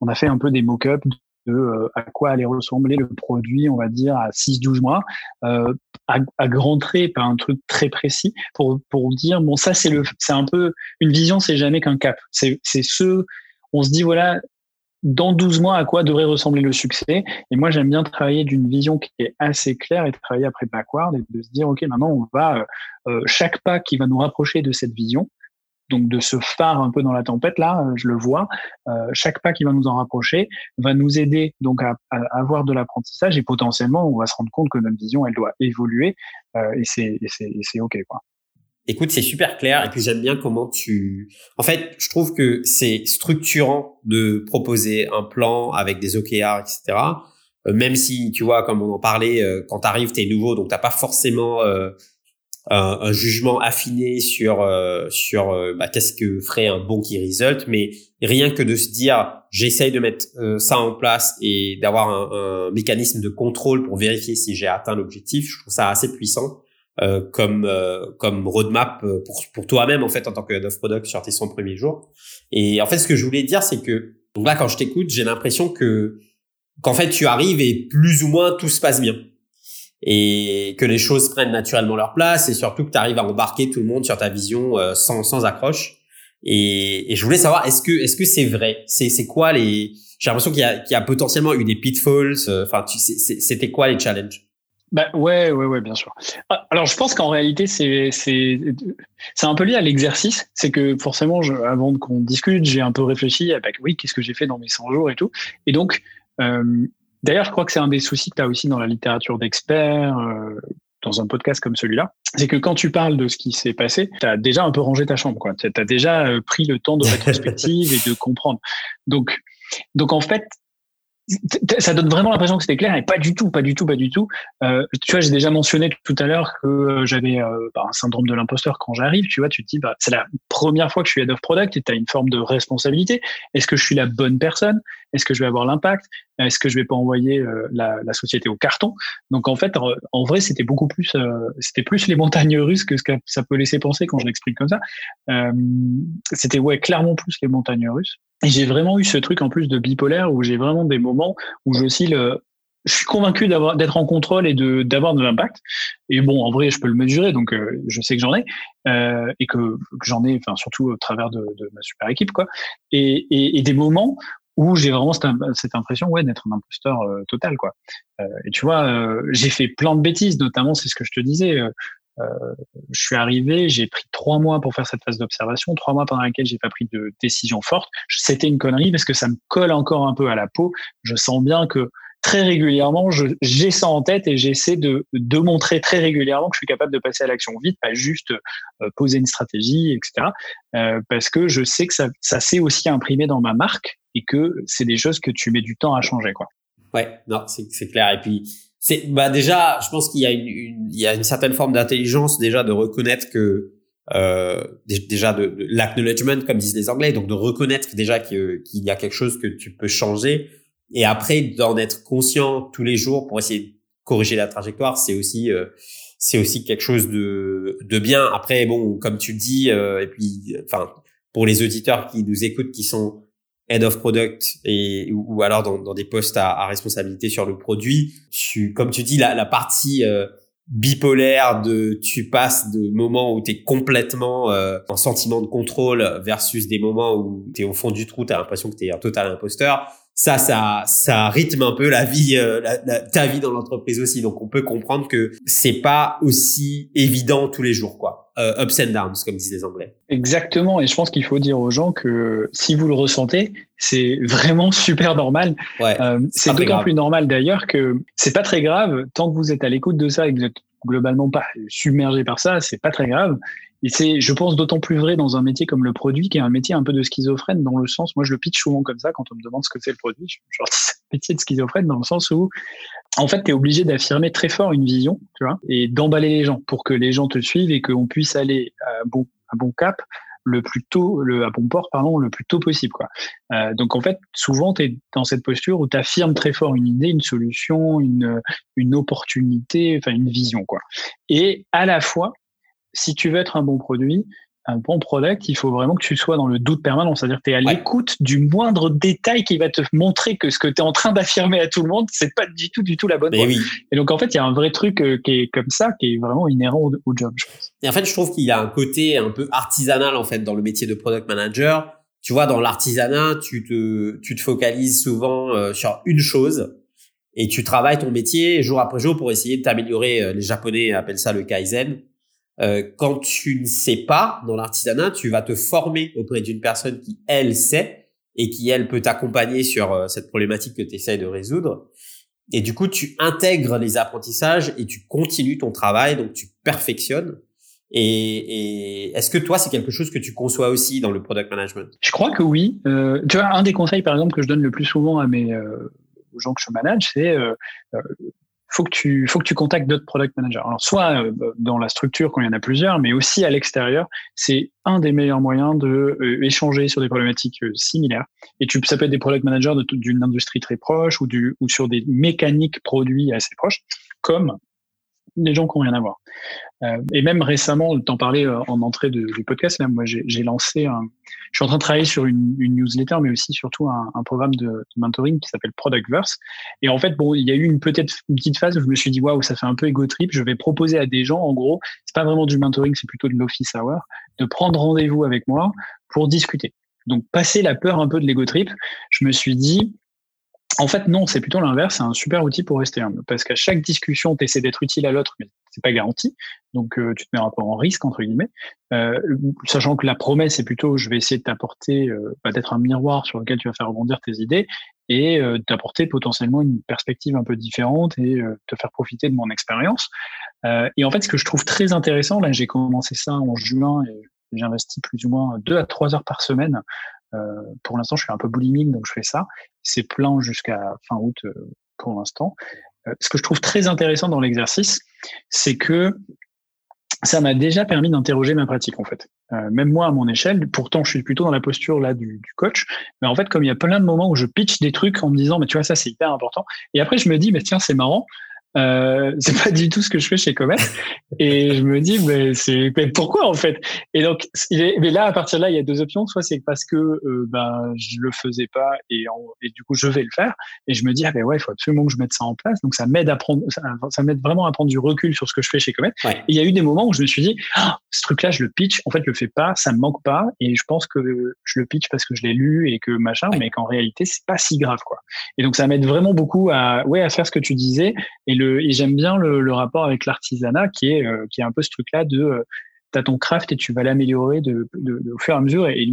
on a fait un peu des mock-ups de euh, à quoi allait ressembler le produit, on va dire, à 6-12 mois, euh, à, à grands traits, pas un truc très précis, pour, pour dire, bon, ça, c'est le, c'est un peu, une vision, c'est jamais qu'un cap. C'est, c'est ce, on se dit, voilà, dans 12 mois, à quoi devrait ressembler le succès Et moi, j'aime bien travailler d'une vision qui est assez claire et travailler après backward et de se dire, OK, maintenant, on va, euh, euh chaque pas qui va nous rapprocher de cette vision, donc de ce phare un peu dans la tempête là, euh, je le vois. Euh, chaque pas qui va nous en rapprocher va nous aider donc à, avoir de l'apprentissage et potentiellement on va se rendre compte que notre vision elle doit évoluer euh, et c'est c'est ok quoi. Écoute, c'est super clair et puis j'aime bien comment tu. En fait, je trouve que c'est structurant de proposer un plan avec des OKR, etc. même si tu vois, comme on en parlait, quand t'arrives, t'es nouveau, donc t'as pas forcément un, jugement affiné sur euh, sur euh, bah, qu'est-ce que ferait un bon key result, mais rien que de se dire j'essaye de mettre euh, ça en place et d'avoir un, un, mécanisme de contrôle pour vérifier si j'ai atteint l'objectif, je trouve ça assez puissant comme comme roadmap pour pour toi-même en fait en tant que head of product sur tes 100 premiers jours. Et en fait, ce que je voulais dire, c'est que donc là, quand je t'écoute, j'ai l'impression que qu'en fait tu arrives et plus ou moins tout se passe bien et que les choses prennent naturellement leur place et surtout que tu arrives à embarquer tout le monde sur ta vision euh, sans, sans accroche. Et, et, je voulais savoir, est-ce que est-ce que c'est vrai? C'est c'est quoi les J'ai l'impression qu'il y a qu'il y a potentiellement eu des pitfalls. Euh, enfin, tu c'était quoi les challenges? Bah ouais, ouais, ouais, bien sûr. Ah, alors, je pense qu'en réalité, c'est c'est c'est un peu lié à l'exercice. C'est que forcément, je, avant qu'on discute, j'ai un peu réfléchi à bah, oui, qu'est-ce que j'ai fait dans mes 100 jours et tout. Et donc, euh, D'ailleurs, je crois que c'est un des soucis que tu as aussi dans la littérature d'experts, euh, dans un podcast comme celui-là, c'est que quand tu parles de ce qui s'est passé, tu as déjà un peu rangé ta chambre. Tu as déjà euh, pris le temps de rétrospective et de comprendre. Donc, donc en fait, ça donne vraiment l'impression que c'était clair et pas du tout, pas du tout, pas du tout. Euh, tu vois, j'ai déjà mentionné tout à l'heure que euh, j'avais euh, bah, un syndrome de l'imposteur quand j'arrive. Tu vois, tu te dis, bah, c'est la première fois que je suis head of product et tu as une forme de responsabilité. Est-ce que je suis la bonne personne? Est-ce que je vais avoir l'impact? Est-ce que je vais pas envoyer euh, la, la, société au carton? Donc en fait, en vrai, c'était beaucoup plus, c'était plus les montagnes russes que ce que ça peut laisser penser quand je l'explique comme ça. c'était ouais, clairement plus les montagnes russes. Et j'ai vraiment eu ce truc en plus de bipolaire où j'ai vraiment des moments où je aussi le, je suis convaincu d'avoir d'être en contrôle et de d'avoir de l'impact. Et bon, en vrai, je peux le mesurer, donc euh, je sais que j'en ai euh, et que, que j'en ai, enfin surtout au travers de, de, ma super équipe, quoi. Et, et, et des moments où j'ai vraiment cette, cette, impression, ouais, d'être un imposteur euh, total, quoi. Euh, et tu vois, euh, j'ai fait plein de bêtises, notamment, c'est ce que je te disais. Euh, je suis arrivé, j'ai pris trois mois pour faire cette phase d'observation, trois mois pendant laquelle j'ai pas pris de décision forte. C'était une connerie parce que ça me colle encore un peu à la peau. Je sens bien que très régulièrement, j'ai ça en tête et j'essaie de, de montrer très régulièrement que je suis capable de passer à l'action vite, pas juste euh, poser une stratégie, etc. Euh, parce que je sais que ça, ça s'est aussi imprimé dans ma marque et que c'est des choses que tu mets du temps à changer, quoi. Ouais, non, c'est clair. Et puis, c'est bah déjà, je pense qu'il y a une, une, il y a une certaine forme d'intelligence déjà de reconnaître que euh, déjà de, de l'acknowledgement comme disent les Anglais, donc de reconnaître déjà qu'il y a quelque chose que tu peux changer et après d'en être conscient tous les jours pour essayer de corriger la trajectoire, c'est aussi euh, c'est aussi quelque chose de de bien. Après bon, comme tu dis euh, et puis enfin pour les auditeurs qui nous écoutent qui sont head of product et ou, alors dans, dans, des postes à, à, responsabilité sur le produit, tu, comme tu dis, la, la partie euh, bipolaire de tu passes de moments où tu es complètement euh, en sentiment de contrôle versus des moments où tu es au fond du trou, tu as l'impression que tu es un total imposteur. Ça, ça, ça rythme un peu la vie, euh, la, ta vie dans l'entreprise aussi. Donc, on peut comprendre que c'est pas aussi évident tous les jours, quoi. Euh, ups and downs, comme disent les Anglais. Exactement, et je pense qu'il faut dire aux gens que si vous le ressentez, c'est vraiment super normal. Ouais, euh, c'est d'autant plus normal d'ailleurs que c'est pas très grave tant que vous êtes à l'écoute de ça et que vous êtes globalement pas submergé par ça, c'est pas très grave. Et c'est, je pense, d'autant plus vrai dans un métier comme le produit, qui est un métier un peu de schizophrène dans le sens, moi je le pitch souvent comme ça quand on me demande ce que c'est le produit, genre c'est un métier de schizophrène dans le sens où, en fait, tu es obligé d'affirmer très fort une vision, tu vois, et d'emballer les gens pour que les gens te suivent et qu'on puisse aller à bon, à bon cap le plus tôt, le, à bon port, pardon, le plus tôt possible, quoi. Euh, donc, en fait, souvent, tu es dans cette posture où tu affirmes très fort une idée, une solution, une, une opportunité, enfin, une vision, quoi. Et à la fois, si tu veux être un bon produit, un bon product, il faut vraiment que tu sois dans le doute permanent. C'est-à-dire que tu es à l'écoute du moindre détail qui va te montrer que ce que tu es en train d'affirmer à tout le monde, c'est pas du tout, du tout la bonne voie. Et donc, en fait, il y a un vrai truc euh, qui est comme ça, qui est vraiment inhérent au, job, je pense. Et en fait, je trouve qu'il y a un côté un peu artisanal, en fait, dans le métier de product manager. Tu vois, dans l'artisanat, tu te, tu te focalises souvent euh, sur une chose et tu travailles ton métier jour après jour pour essayer de t'améliorer. Euh, les Japonais appellent ça le kaizen euh, quand tu ne sais pas dans l'artisanat, tu vas te former auprès d'une personne qui, elle, sait et qui, elle, peut t'accompagner sur euh, cette problématique que tu essaies de résoudre. Et du coup, tu intègres les apprentissages et tu continues ton travail, donc tu perfectionnes. Et, et est-ce que toi, c'est quelque chose que tu conçois aussi dans le product management? Je crois que oui. Euh, tu vois, un des conseils, par exemple, que je donne le plus souvent à mes aux gens que je manage, c'est faut que tu faut que tu contactes d'autres product managers. Alors soit euh, dans la structure quand il y en a plusieurs, mais aussi à l'extérieur, c'est un des meilleurs moyens de euh, échanger sur des problématiques euh, similaires. Et tu ça peut être des product managers d'une industrie très proche ou du ou sur des mécaniques produits assez proches, comme des gens qui n'ont rien à voir. Euh, et même récemment, t'en parlais euh, en entrée du podcast, là, moi j'ai lancé, un, je suis en train de travailler sur une, une newsletter, mais aussi surtout un, un programme de, de, mentoring qui s'appelle Productverse. Et en fait, bon, il y a eu une peut-être une petite phase où je me suis dit waouh, ça fait un peu ego trip. Je vais proposer à des gens, en gros, c'est pas vraiment du mentoring, c'est plutôt de l'office hour, de prendre rendez-vous avec moi pour discuter. Donc passer la peur un peu de l'ego trip, je me suis dit en fait, non, c'est plutôt l'inverse. C'est un super outil pour rester humble. Parce qu'à chaque discussion, tu essaies d'être utile à l'autre, mais c'est pas garanti. Donc, euh, tu te mets un peu en risque, entre guillemets. Euh, sachant que la promesse, c'est plutôt, je vais essayer de t'apporter, euh, bah, d'être un miroir sur lequel tu vas faire rebondir tes idées et euh, d'apporter potentiellement une perspective un peu différente et te faire profiter de mon expérience. et en fait, ce que je trouve très intéressant, là, j'ai commencé ça en juin et j'ai investi plus ou moins deux à trois heures par semaine euh, pour l'instant, je suis un peu boulimique, donc je fais ça. C'est plein jusqu'à fin août euh, pour l'instant. Euh, ce que je trouve très intéressant dans l'exercice, c'est que ça m'a déjà permis d'interroger ma pratique en fait. même moi à mon échelle, pourtant je suis plutôt dans la posture là du, du, coach, mais en fait comme il y a plein de moments où je pitch des trucs en me disant mais tu vois ça c'est hyper important, et après je me dis mais tiens c'est marrant, euh, c'est pas du tout ce que je fais chez Comet. Et je me dis, mais c'est pourquoi en fait? Et donc, mais là, à partir de là, il y a deux options. Soit c'est parce que euh, ben je le faisais pas et, et du coup je vais le faire. Et je me dis, ah ben ouais, il faut absolument que je mette ça en place. Donc ça m'aide à prendre, ça, m'aide vraiment à prendre du recul sur ce que je fais chez Comet. Et il y a eu des moments où je me suis dit, ah, ce truc-là, je le pitch. En fait, je le fais pas, ça me manque pas. Et je pense que je le pitch parce que je l'ai lu et que machin, mais qu'en réalité, c'est pas si grave quoi. Et donc ça m'aide vraiment beaucoup à ouais à faire ce que tu disais et et j'aime bien le, rapport avec l'artisanat qui est euh, qui est un peu ce truc là de euh, tu as ton craft et tu vas l'améliorer au fur et à mesure. Et,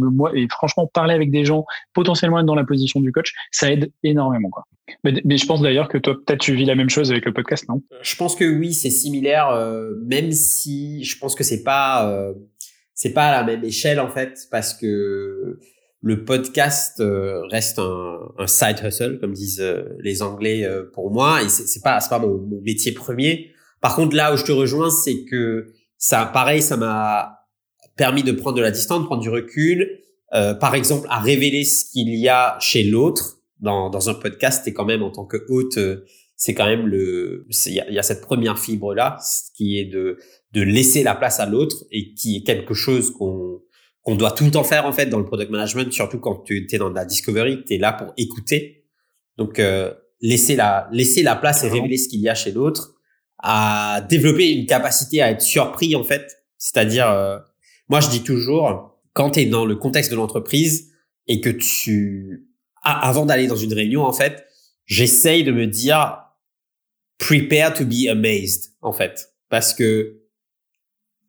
franchement, parler avec des gens, potentiellement dans la position du coach, ça aide énormément. Quoi. Mais, je pense d'ailleurs que toi, peut-être tu vis la même chose avec le podcast, non? Je pense que oui, c'est similaire, euh, même si je pense que c'est pas c'est pas à la même échelle en fait, parce que le podcast euh, reste un, un, side hustle, comme disent euh, les Anglais euh, pour moi, et c'est pas c'est pas mon, métier premier. Par contre, là où je te rejoins, c'est que ça, pareil, ça m'a permis de prendre de la distance, de prendre du recul. par exemple, à révéler ce qu'il y a chez l'autre dans, dans un podcast, et quand même en tant que hôte, c'est quand même le, il y, y a, cette première fibre là, qui est de de laisser la place à l'autre et qui est quelque chose qu'on on doit tout le temps faire en fait dans le product management, surtout quand tu es dans la discovery, tu es là pour écouter. Donc euh, laisser la laisser la place et révéler ce qu'il y a chez l'autre, à développer une capacité à être surpris en fait. C'est-à-dire, euh, moi je dis toujours, quand tu es dans le contexte de l'entreprise et que tu, avant d'aller dans une réunion en fait, j'essaye de me dire prepare to be amazed en fait, parce que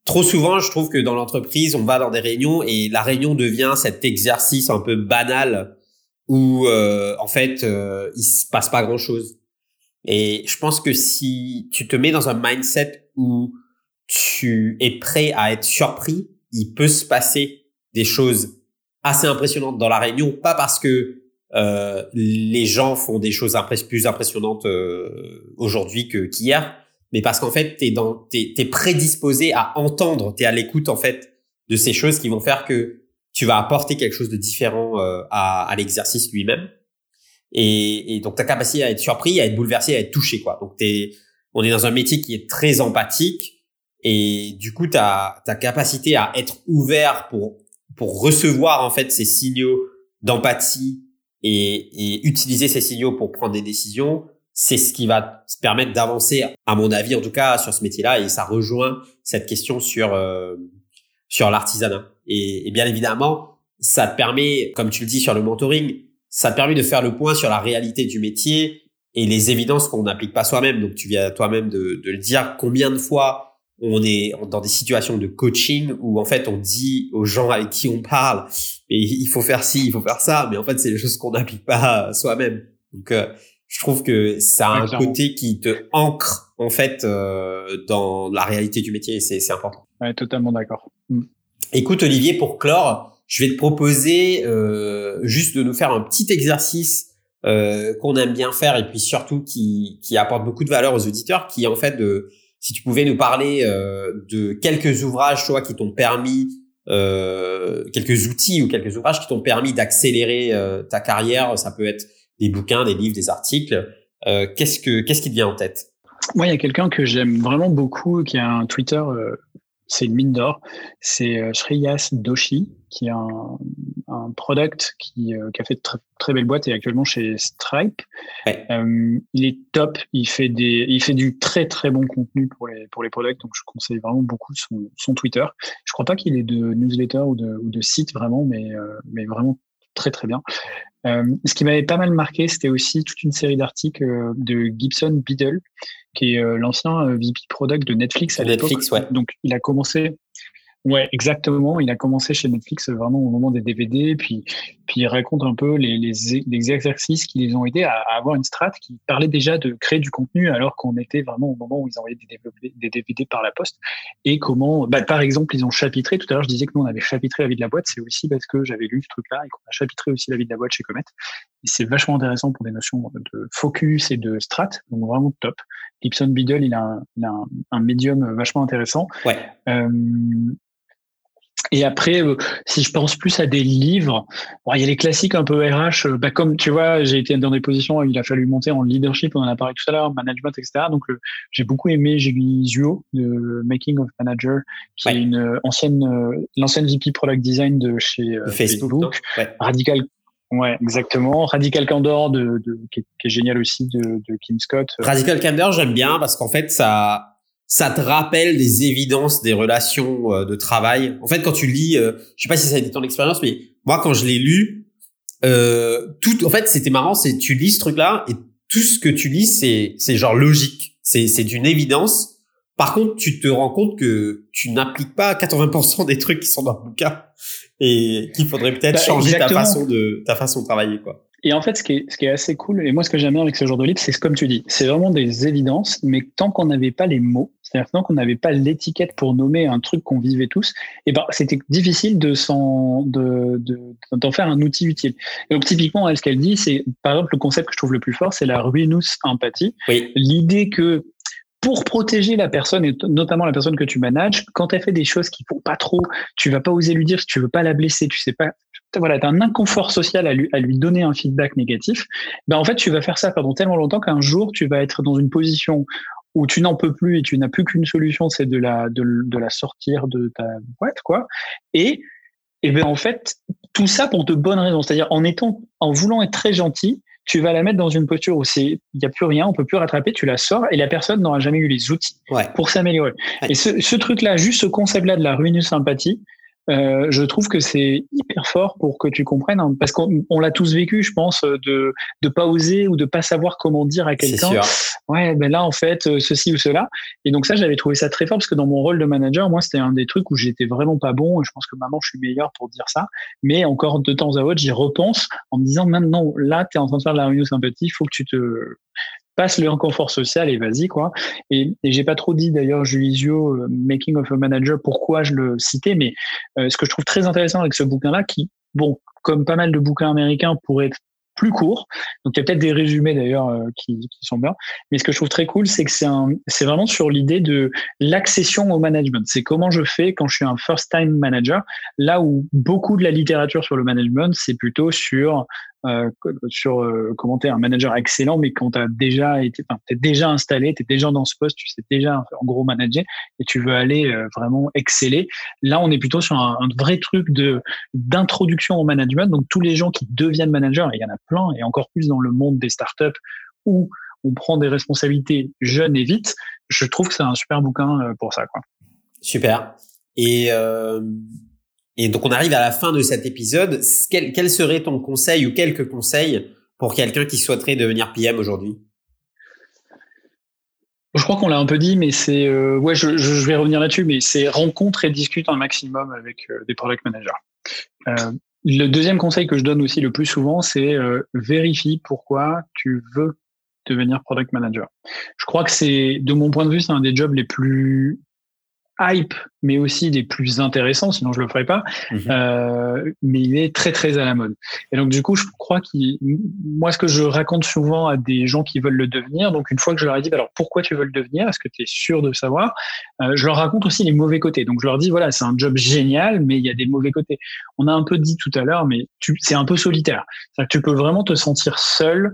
trop souvent, je trouve que dans l'entreprise, on va dans des réunions et la réunion devient cet exercice un peu banal où euh, en fait euh, il se passe pas grand chose. Et je pense que si tu te mets dans un mindset où tu es prêt à être surpris, il peut se passer des choses assez impressionnantes dans la réunion, pas parce que euh, les gens font des choses plus impressionnantes euh, aujourd'hui qu'hier, mais parce qu'en fait, t'es dans, t'es, t'es prédisposé à entendre, t'es à l'écoute en fait de ces choses qui vont faire que tu vas apporter quelque chose de différent euh, à, à l'exercice lui-même. Et, et, donc ta capacité à être surpris, à être bouleversé, à être touché quoi. Donc t'es, on est dans un métier qui est très empathique et du coup ta ta capacité à être ouvert pour pour recevoir en fait ces signaux d'empathie et, et utiliser ces signaux pour prendre des décisions c'est ce qui va te permettre d'avancer, à mon avis en tout cas, sur ce métier-là. Et ça rejoint cette question sur euh, sur l'artisanat. Et, bien évidemment, ça te permet, comme tu le dis sur le mentoring, ça te permet de faire le point sur la réalité du métier et les évidences qu'on n'applique pas soi-même. Donc tu viens toi-même de, de le dire. Combien de fois on est dans des situations de coaching où en fait on dit aux gens avec qui on parle, il faut faire ci, il faut faire ça, mais en fait c'est les choses qu'on n'applique pas soi-même. Donc euh, je trouve que ça a un côté qui te ancre en fait euh, dans la réalité du métier et c'est important. Ouais, totalement d'accord. Mm. Écoute Olivier, pour clore, je vais te proposer euh, juste de nous faire un petit exercice qu'on aime bien faire et puis surtout qui, qui apporte beaucoup de valeur aux auditeurs, qui est en fait de si tu pouvais nous parler de quelques ouvrages, toi, qui t'ont permis euh, quelques outils ou quelques ouvrages qui t'ont permis d'accélérer euh, ta carrière. Ça peut être des bouquins, des livres, des articles. Euh, qu'est-ce que qu'est-ce qui te vient en tête? Moi, il y a quelqu'un que j'aime vraiment beaucoup, qui a un Twitter c'est une mine d'or. C'est euh, Shreyas Doshi, qui est un, un product qui, euh, qui, a fait de très, très belles boîtes et actuellement chez Stripe. Euh, il est top. Il fait des, il fait du très très bon contenu pour les pour les products. Donc je conseille vraiment beaucoup son, son Twitter. Je crois pas qu'il ait de newsletter ou de, ou de site vraiment, mais mais vraiment très très bien. Euh, ce qui m'avait pas mal marqué, c'était aussi toute une série d'articles de Gibson Biddle, qui est euh, l'ancien euh, VP Product de Netflix à l'époque. Netflix, ouais. Donc, il a commencé Ouais, exactement. Il a commencé chez Netflix vraiment au moment des DVD, puis puis il raconte un peu les, les, les exercices qui les ont aidés à, avoir une strat qui parlait déjà de créer du contenu alors qu'on était vraiment au moment où ils envoyaient des, des DVD par la poste et comment, bah, par exemple, ils ont chapitré. Tout à l'heure, je disais que nous on avait chapitré la vie de la boîte. C'est aussi parce que j'avais lu ce truc-là et qu'on a chapitré aussi la vie de la boîte chez Comet. Et c'est vachement intéressant pour des notions de focus et de strat, donc vraiment top. Gibson Biddle, il a un, il a un, un médium vachement intéressant. Ouais. Euh, et après, euh, si je pense plus à des livres, bon, il y a les classiques un peu RH, euh, bah, comme tu vois, j'ai été dans des positions où il a fallu monter en leadership, on en a parlé tout à l'heure, management, etc. Donc, euh, j'ai beaucoup aimé Jiggy Zuo de Making of Manager, qui est une ancienne, l'ancienne VP Product Design de chez Facebook. Radical, ouais, exactement. Radical Candor de, de qui, est, qui, est, génial aussi de, de Kim Scott. Radical Candor, j'aime bien parce qu'en fait, ça ça te rappelle des évidences des relations euh, de travail. En fait, quand tu lis, euh, je sais pas si ça a été ton expérience, mais moi, quand je l'ai lu, euh, tout, en fait, c'était marrant, c'est tu lis ce truc-là et tout ce que tu lis, c'est c'est genre logique, c'est c'est d'une évidence. Par contre, tu te rends compte que tu n'appliques pas 80% des trucs qui sont dans le bouquin et qu'il faudrait peut-être bah, changer ta façon de ta façon de travailler, quoi. Et en fait, ce qui, est, ce qui est assez cool, et moi ce que j'aime bien avec ce genre de livre, c'est comme tu dis, c'est vraiment des évidences, mais tant qu'on n'avait pas les mots, c'est-à-dire tant qu'on n'avait pas l'étiquette pour nommer un truc qu'on vivait tous, et eh ben c'était difficile de s'en de, d'en faire un outil utile. Et donc typiquement, elle, ce qu'elle dit, c'est par exemple le concept que je trouve le plus fort, c'est la ruinous empathie. Oui. L'idée que pour protéger la personne et notamment la personne que tu manages, quand elle fait des choses qui font pas trop, tu vas pas oser lui dire si tu veux pas la blesser, tu sais pas, voilà, as un inconfort social à lui, à lui donner un feedback négatif, ben en fait, tu vas faire ça pendant tellement longtemps qu'un jour, tu vas être dans une position où tu n'en peux plus et tu n'as plus qu'une solution, c'est de la, de, de, la sortir de ta boîte, quoi. Et, et ben en fait, tout ça pour de bonnes raisons. C'est-à-dire, en étant, en voulant être très gentil, tu vas la mettre dans une posture où c'est, il n'y a plus rien, on peut plus rattraper, tu la sors et la personne n'aura jamais eu les outils pour s'améliorer. Et ce, ce truc-là, juste ce concept-là de la ruineux sympathie, euh, je trouve que c'est hyper fort pour que tu comprennes, hein, parce qu'on l'a tous vécu, je pense, de de pas oser ou de pas savoir comment dire à quelqu'un. Ouais, ben là en fait euh, ceci ou cela. Et donc ça, j'avais trouvé ça très fort parce que dans mon rôle de manager, moi c'était un des trucs où j'étais vraiment pas bon. Et je pense que maintenant je suis meilleur pour dire ça. Mais encore de temps à autre, j'y repense en me disant maintenant là, tu es en train de faire de la réunion sympathie, il faut que tu te passe le inconfort social et vas-y quoi. Et, j'ai pas trop dit d'ailleurs Julisio euh, Making of a Manager pourquoi je le citais, mais euh, ce que je trouve très intéressant avec ce bouquin-là, qui bon comme pas mal de bouquins américains pourrait être plus court. Donc il y a peut-être des résumés d'ailleurs euh, qui, qui, sont bien. Mais ce que je trouve très cool, c'est que c'est un, c'est vraiment sur l'idée de l'accession au management. C'est comment je fais quand je suis un first time manager. Là où beaucoup de la littérature sur le management, c'est plutôt sur euh, sur euh, comment t'es un manager excellent, mais quand t'as déjà été, t'es déjà installé, t'es déjà dans ce poste, tu sais déjà en gros manager et tu veux aller euh, vraiment exceller. Là, on est plutôt sur un, vrai truc de d'introduction au management. Donc tous les gens qui deviennent managers, il y en a plein, et encore plus dans le monde des startups où on prend des responsabilités jeunes et vite. Je trouve que c'est un super bouquin euh, pour ça, quoi. Super. Et euh, et donc on arrive à la fin de cet épisode. Quel, serait ton conseil ou quelques conseils pour quelqu'un qui souhaiterait devenir PM aujourd'hui? Je crois qu'on l'a un peu dit, mais c'est euh, ouais, je, vais revenir là-dessus, mais c'est rencontre et discute un maximum avec euh, des product managers. Euh, le deuxième conseil que je donne aussi le plus souvent, c'est vérifie pourquoi tu veux devenir product manager. Je crois que c'est, de mon point de vue, c'est un des jobs les plus hype, mais aussi des plus intéressants, sinon je le ferais pas. Mhm. Euh, mais il est très très à la mode. Et donc du coup, je crois qu'il, moi, ce que je raconte souvent à des gens qui veulent le devenir, donc une fois que je leur ai dit, bah, alors pourquoi tu veux le devenir, est-ce que tu es sûr de savoir, euh, je leur raconte aussi les mauvais côtés. Donc je leur dis, voilà, c'est un job génial, mais il y a des mauvais côtés. On a un peu dit tout à l'heure, mais c'est un peu solitaire. Que tu peux vraiment te sentir seul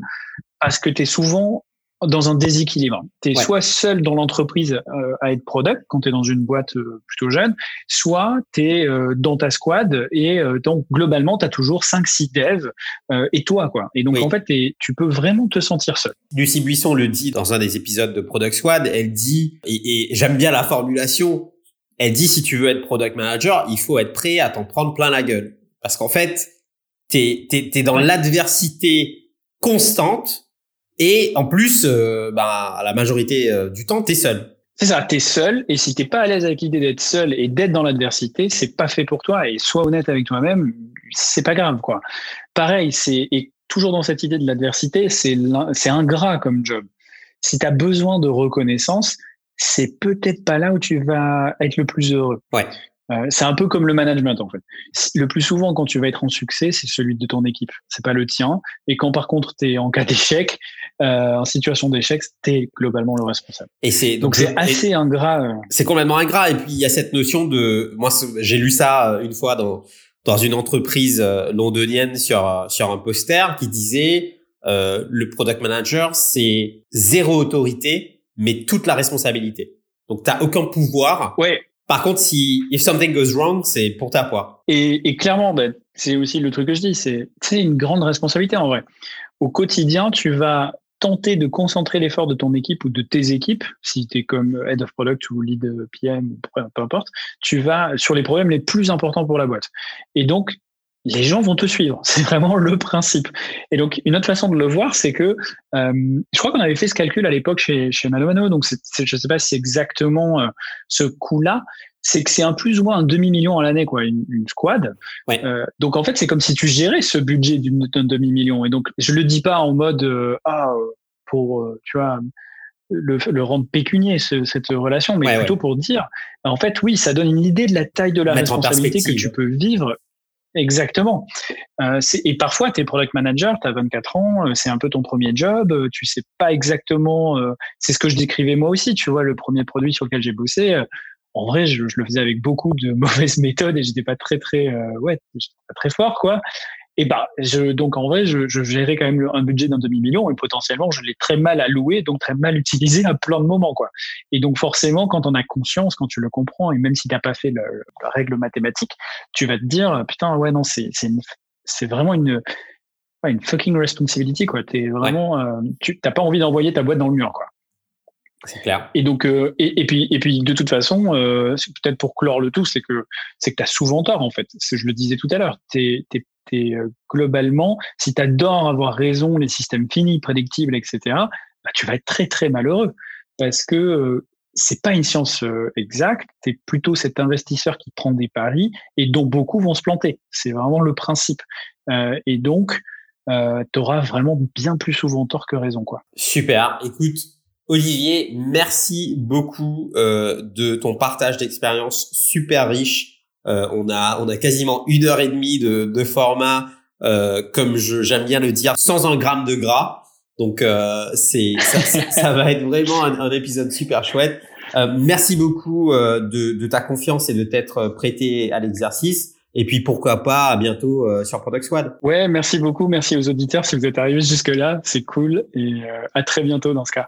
parce que tu es souvent dans un déséquilibre. Tu es soit seul dans l'entreprise euh, à être product quand tu es dans une boîte euh, plutôt jeune, soit tu es euh, dans ta squad et donc globalement tu as toujours 5 6 devs et toi quoi. Et donc en fait tu peux vraiment te sentir seul. Lucie Buisson le dit dans un des épisodes de Product Squad, elle dit et, et j'aime bien la formulation, elle dit si tu veux être product manager, il faut être prêt à t'en prendre plein la gueule parce qu'en fait tu es, es, dans l'adversité constante et en plus, euh, bah, la majorité euh, du temps, t'es seul. C'est ça, t'es seul. Et si t'es pas à l'aise avec l'idée d'être seul et d'être dans l'adversité, c'est pas fait pour toi. Et sois honnête avec toi-même, c'est pas grave, quoi. Pareil, c'est et toujours dans cette idée de l'adversité, c'est c'est ingrat comme job. Si t'as besoin de reconnaissance, c'est peut-être pas là où tu vas être le plus heureux. Ouais. Euh, c'est un peu comme le management en fait. Le plus souvent, quand tu vas être en succès, c'est celui de ton équipe, c'est pas le tien. Et quand par contre tu es en cas d'échec, euh, en situation d'échec, es globalement le responsable. Et c'est donc c'est assez ingrat. Euh. C'est complètement ingrat. Et puis il y a cette notion de, moi j'ai lu ça euh, une fois dans dans une entreprise londonienne sur sur un poster qui disait euh, le product manager c'est zéro autorité mais toute la responsabilité. Donc t'as aucun pouvoir. Ouais. Par contre, si if something goes wrong, c'est pour ta poire. Et, et clairement, ben, c'est aussi le truc que je dis, c'est c'est une grande responsabilité en vrai. Au quotidien, tu vas tenter de concentrer l'effort de ton équipe ou de tes équipes, si tu es comme head of product ou lead PM, peu importe, tu vas sur les problèmes les plus importants pour la boîte. Et donc, les gens vont te suivre. C'est vraiment le principe. Et donc, une autre façon de le voir, c'est que euh, je crois qu'on avait fait ce calcul à l'époque chez, chez Malomano, donc c'est, je ne sais pas si c'est exactement euh, ce coût-là, c'est que c'est un plus ou moins un demi-million à l'année, quoi, une, une squad. Ouais. Euh, donc, en fait, c'est comme si tu gérais ce budget d'un demi-million. Et donc, je le dis pas en mode, euh, ah, pour, euh, tu vois, le, le, rendre pécunier ce, cette relation, mais plutôt pour dire, en fait, oui, ça donne une idée de la taille de la responsabilité que tu peux vivre Exactement. Euh, et parfois, tu es product manager, tu as 24 ans, euh, c'est un peu ton premier job, euh, tu sais pas exactement, euh, c'est ce que je décrivais moi aussi, tu vois, le premier produit sur lequel j'ai bossé, en vrai, je, je, le faisais avec beaucoup de mauvaises méthodes et j'étais pas très, très, ouais, pas très fort, quoi. Et bah, je, donc en vrai, je, je gérais quand même un budget d'un demi-million et potentiellement, je l'ai très mal alloué, donc très mal utilisé à plein de moments, quoi. Et donc forcément, quand on a conscience, quand tu le comprends, et même si t'as pas fait le, la règle mathématique, tu vas te dire, putain, ouais, non, c'est c'est vraiment une une fucking responsibility, quoi. T'es vraiment, euh, tu t'as pas envie d'envoyer ta boîte dans le mur, quoi. C'est clair. Et donc, euh, et, et, puis, et puis, de toute façon, euh, c'est peut-être pour clore le tout, c'est que c'est que t'as souvent tort, en fait. Je le disais tout à l'heure. T'es, t'es euh, globalement, si tu adores avoir raison, les systèmes finis, prédictibles, etc., bah, tu vas être très très malheureux parce que euh, c'est pas une science euh, exacte, c'est plutôt cet investisseur qui prend des paris et dont beaucoup vont se planter. C'est vraiment le principe. Euh, et donc, euh, tu auras vraiment bien plus souvent tort que raison. quoi. Super. Écoute, Olivier, merci beaucoup euh, de ton partage d'expérience super riche euh, on a on a quasiment une heure et demie de, de format, euh, comme j'aime bien le dire, sans un gramme de gras. Donc euh, c'est ça, ça, va être vraiment un, épisode super chouette. merci beaucoup de, de, ta confiance et de t'être prêté à l'exercice. Et puis pourquoi pas à bientôt sur Product Squad. Ouais, merci beaucoup, merci aux auditeurs si vous êtes arrivés jusque là, c'est cool et à très bientôt dans ce cas.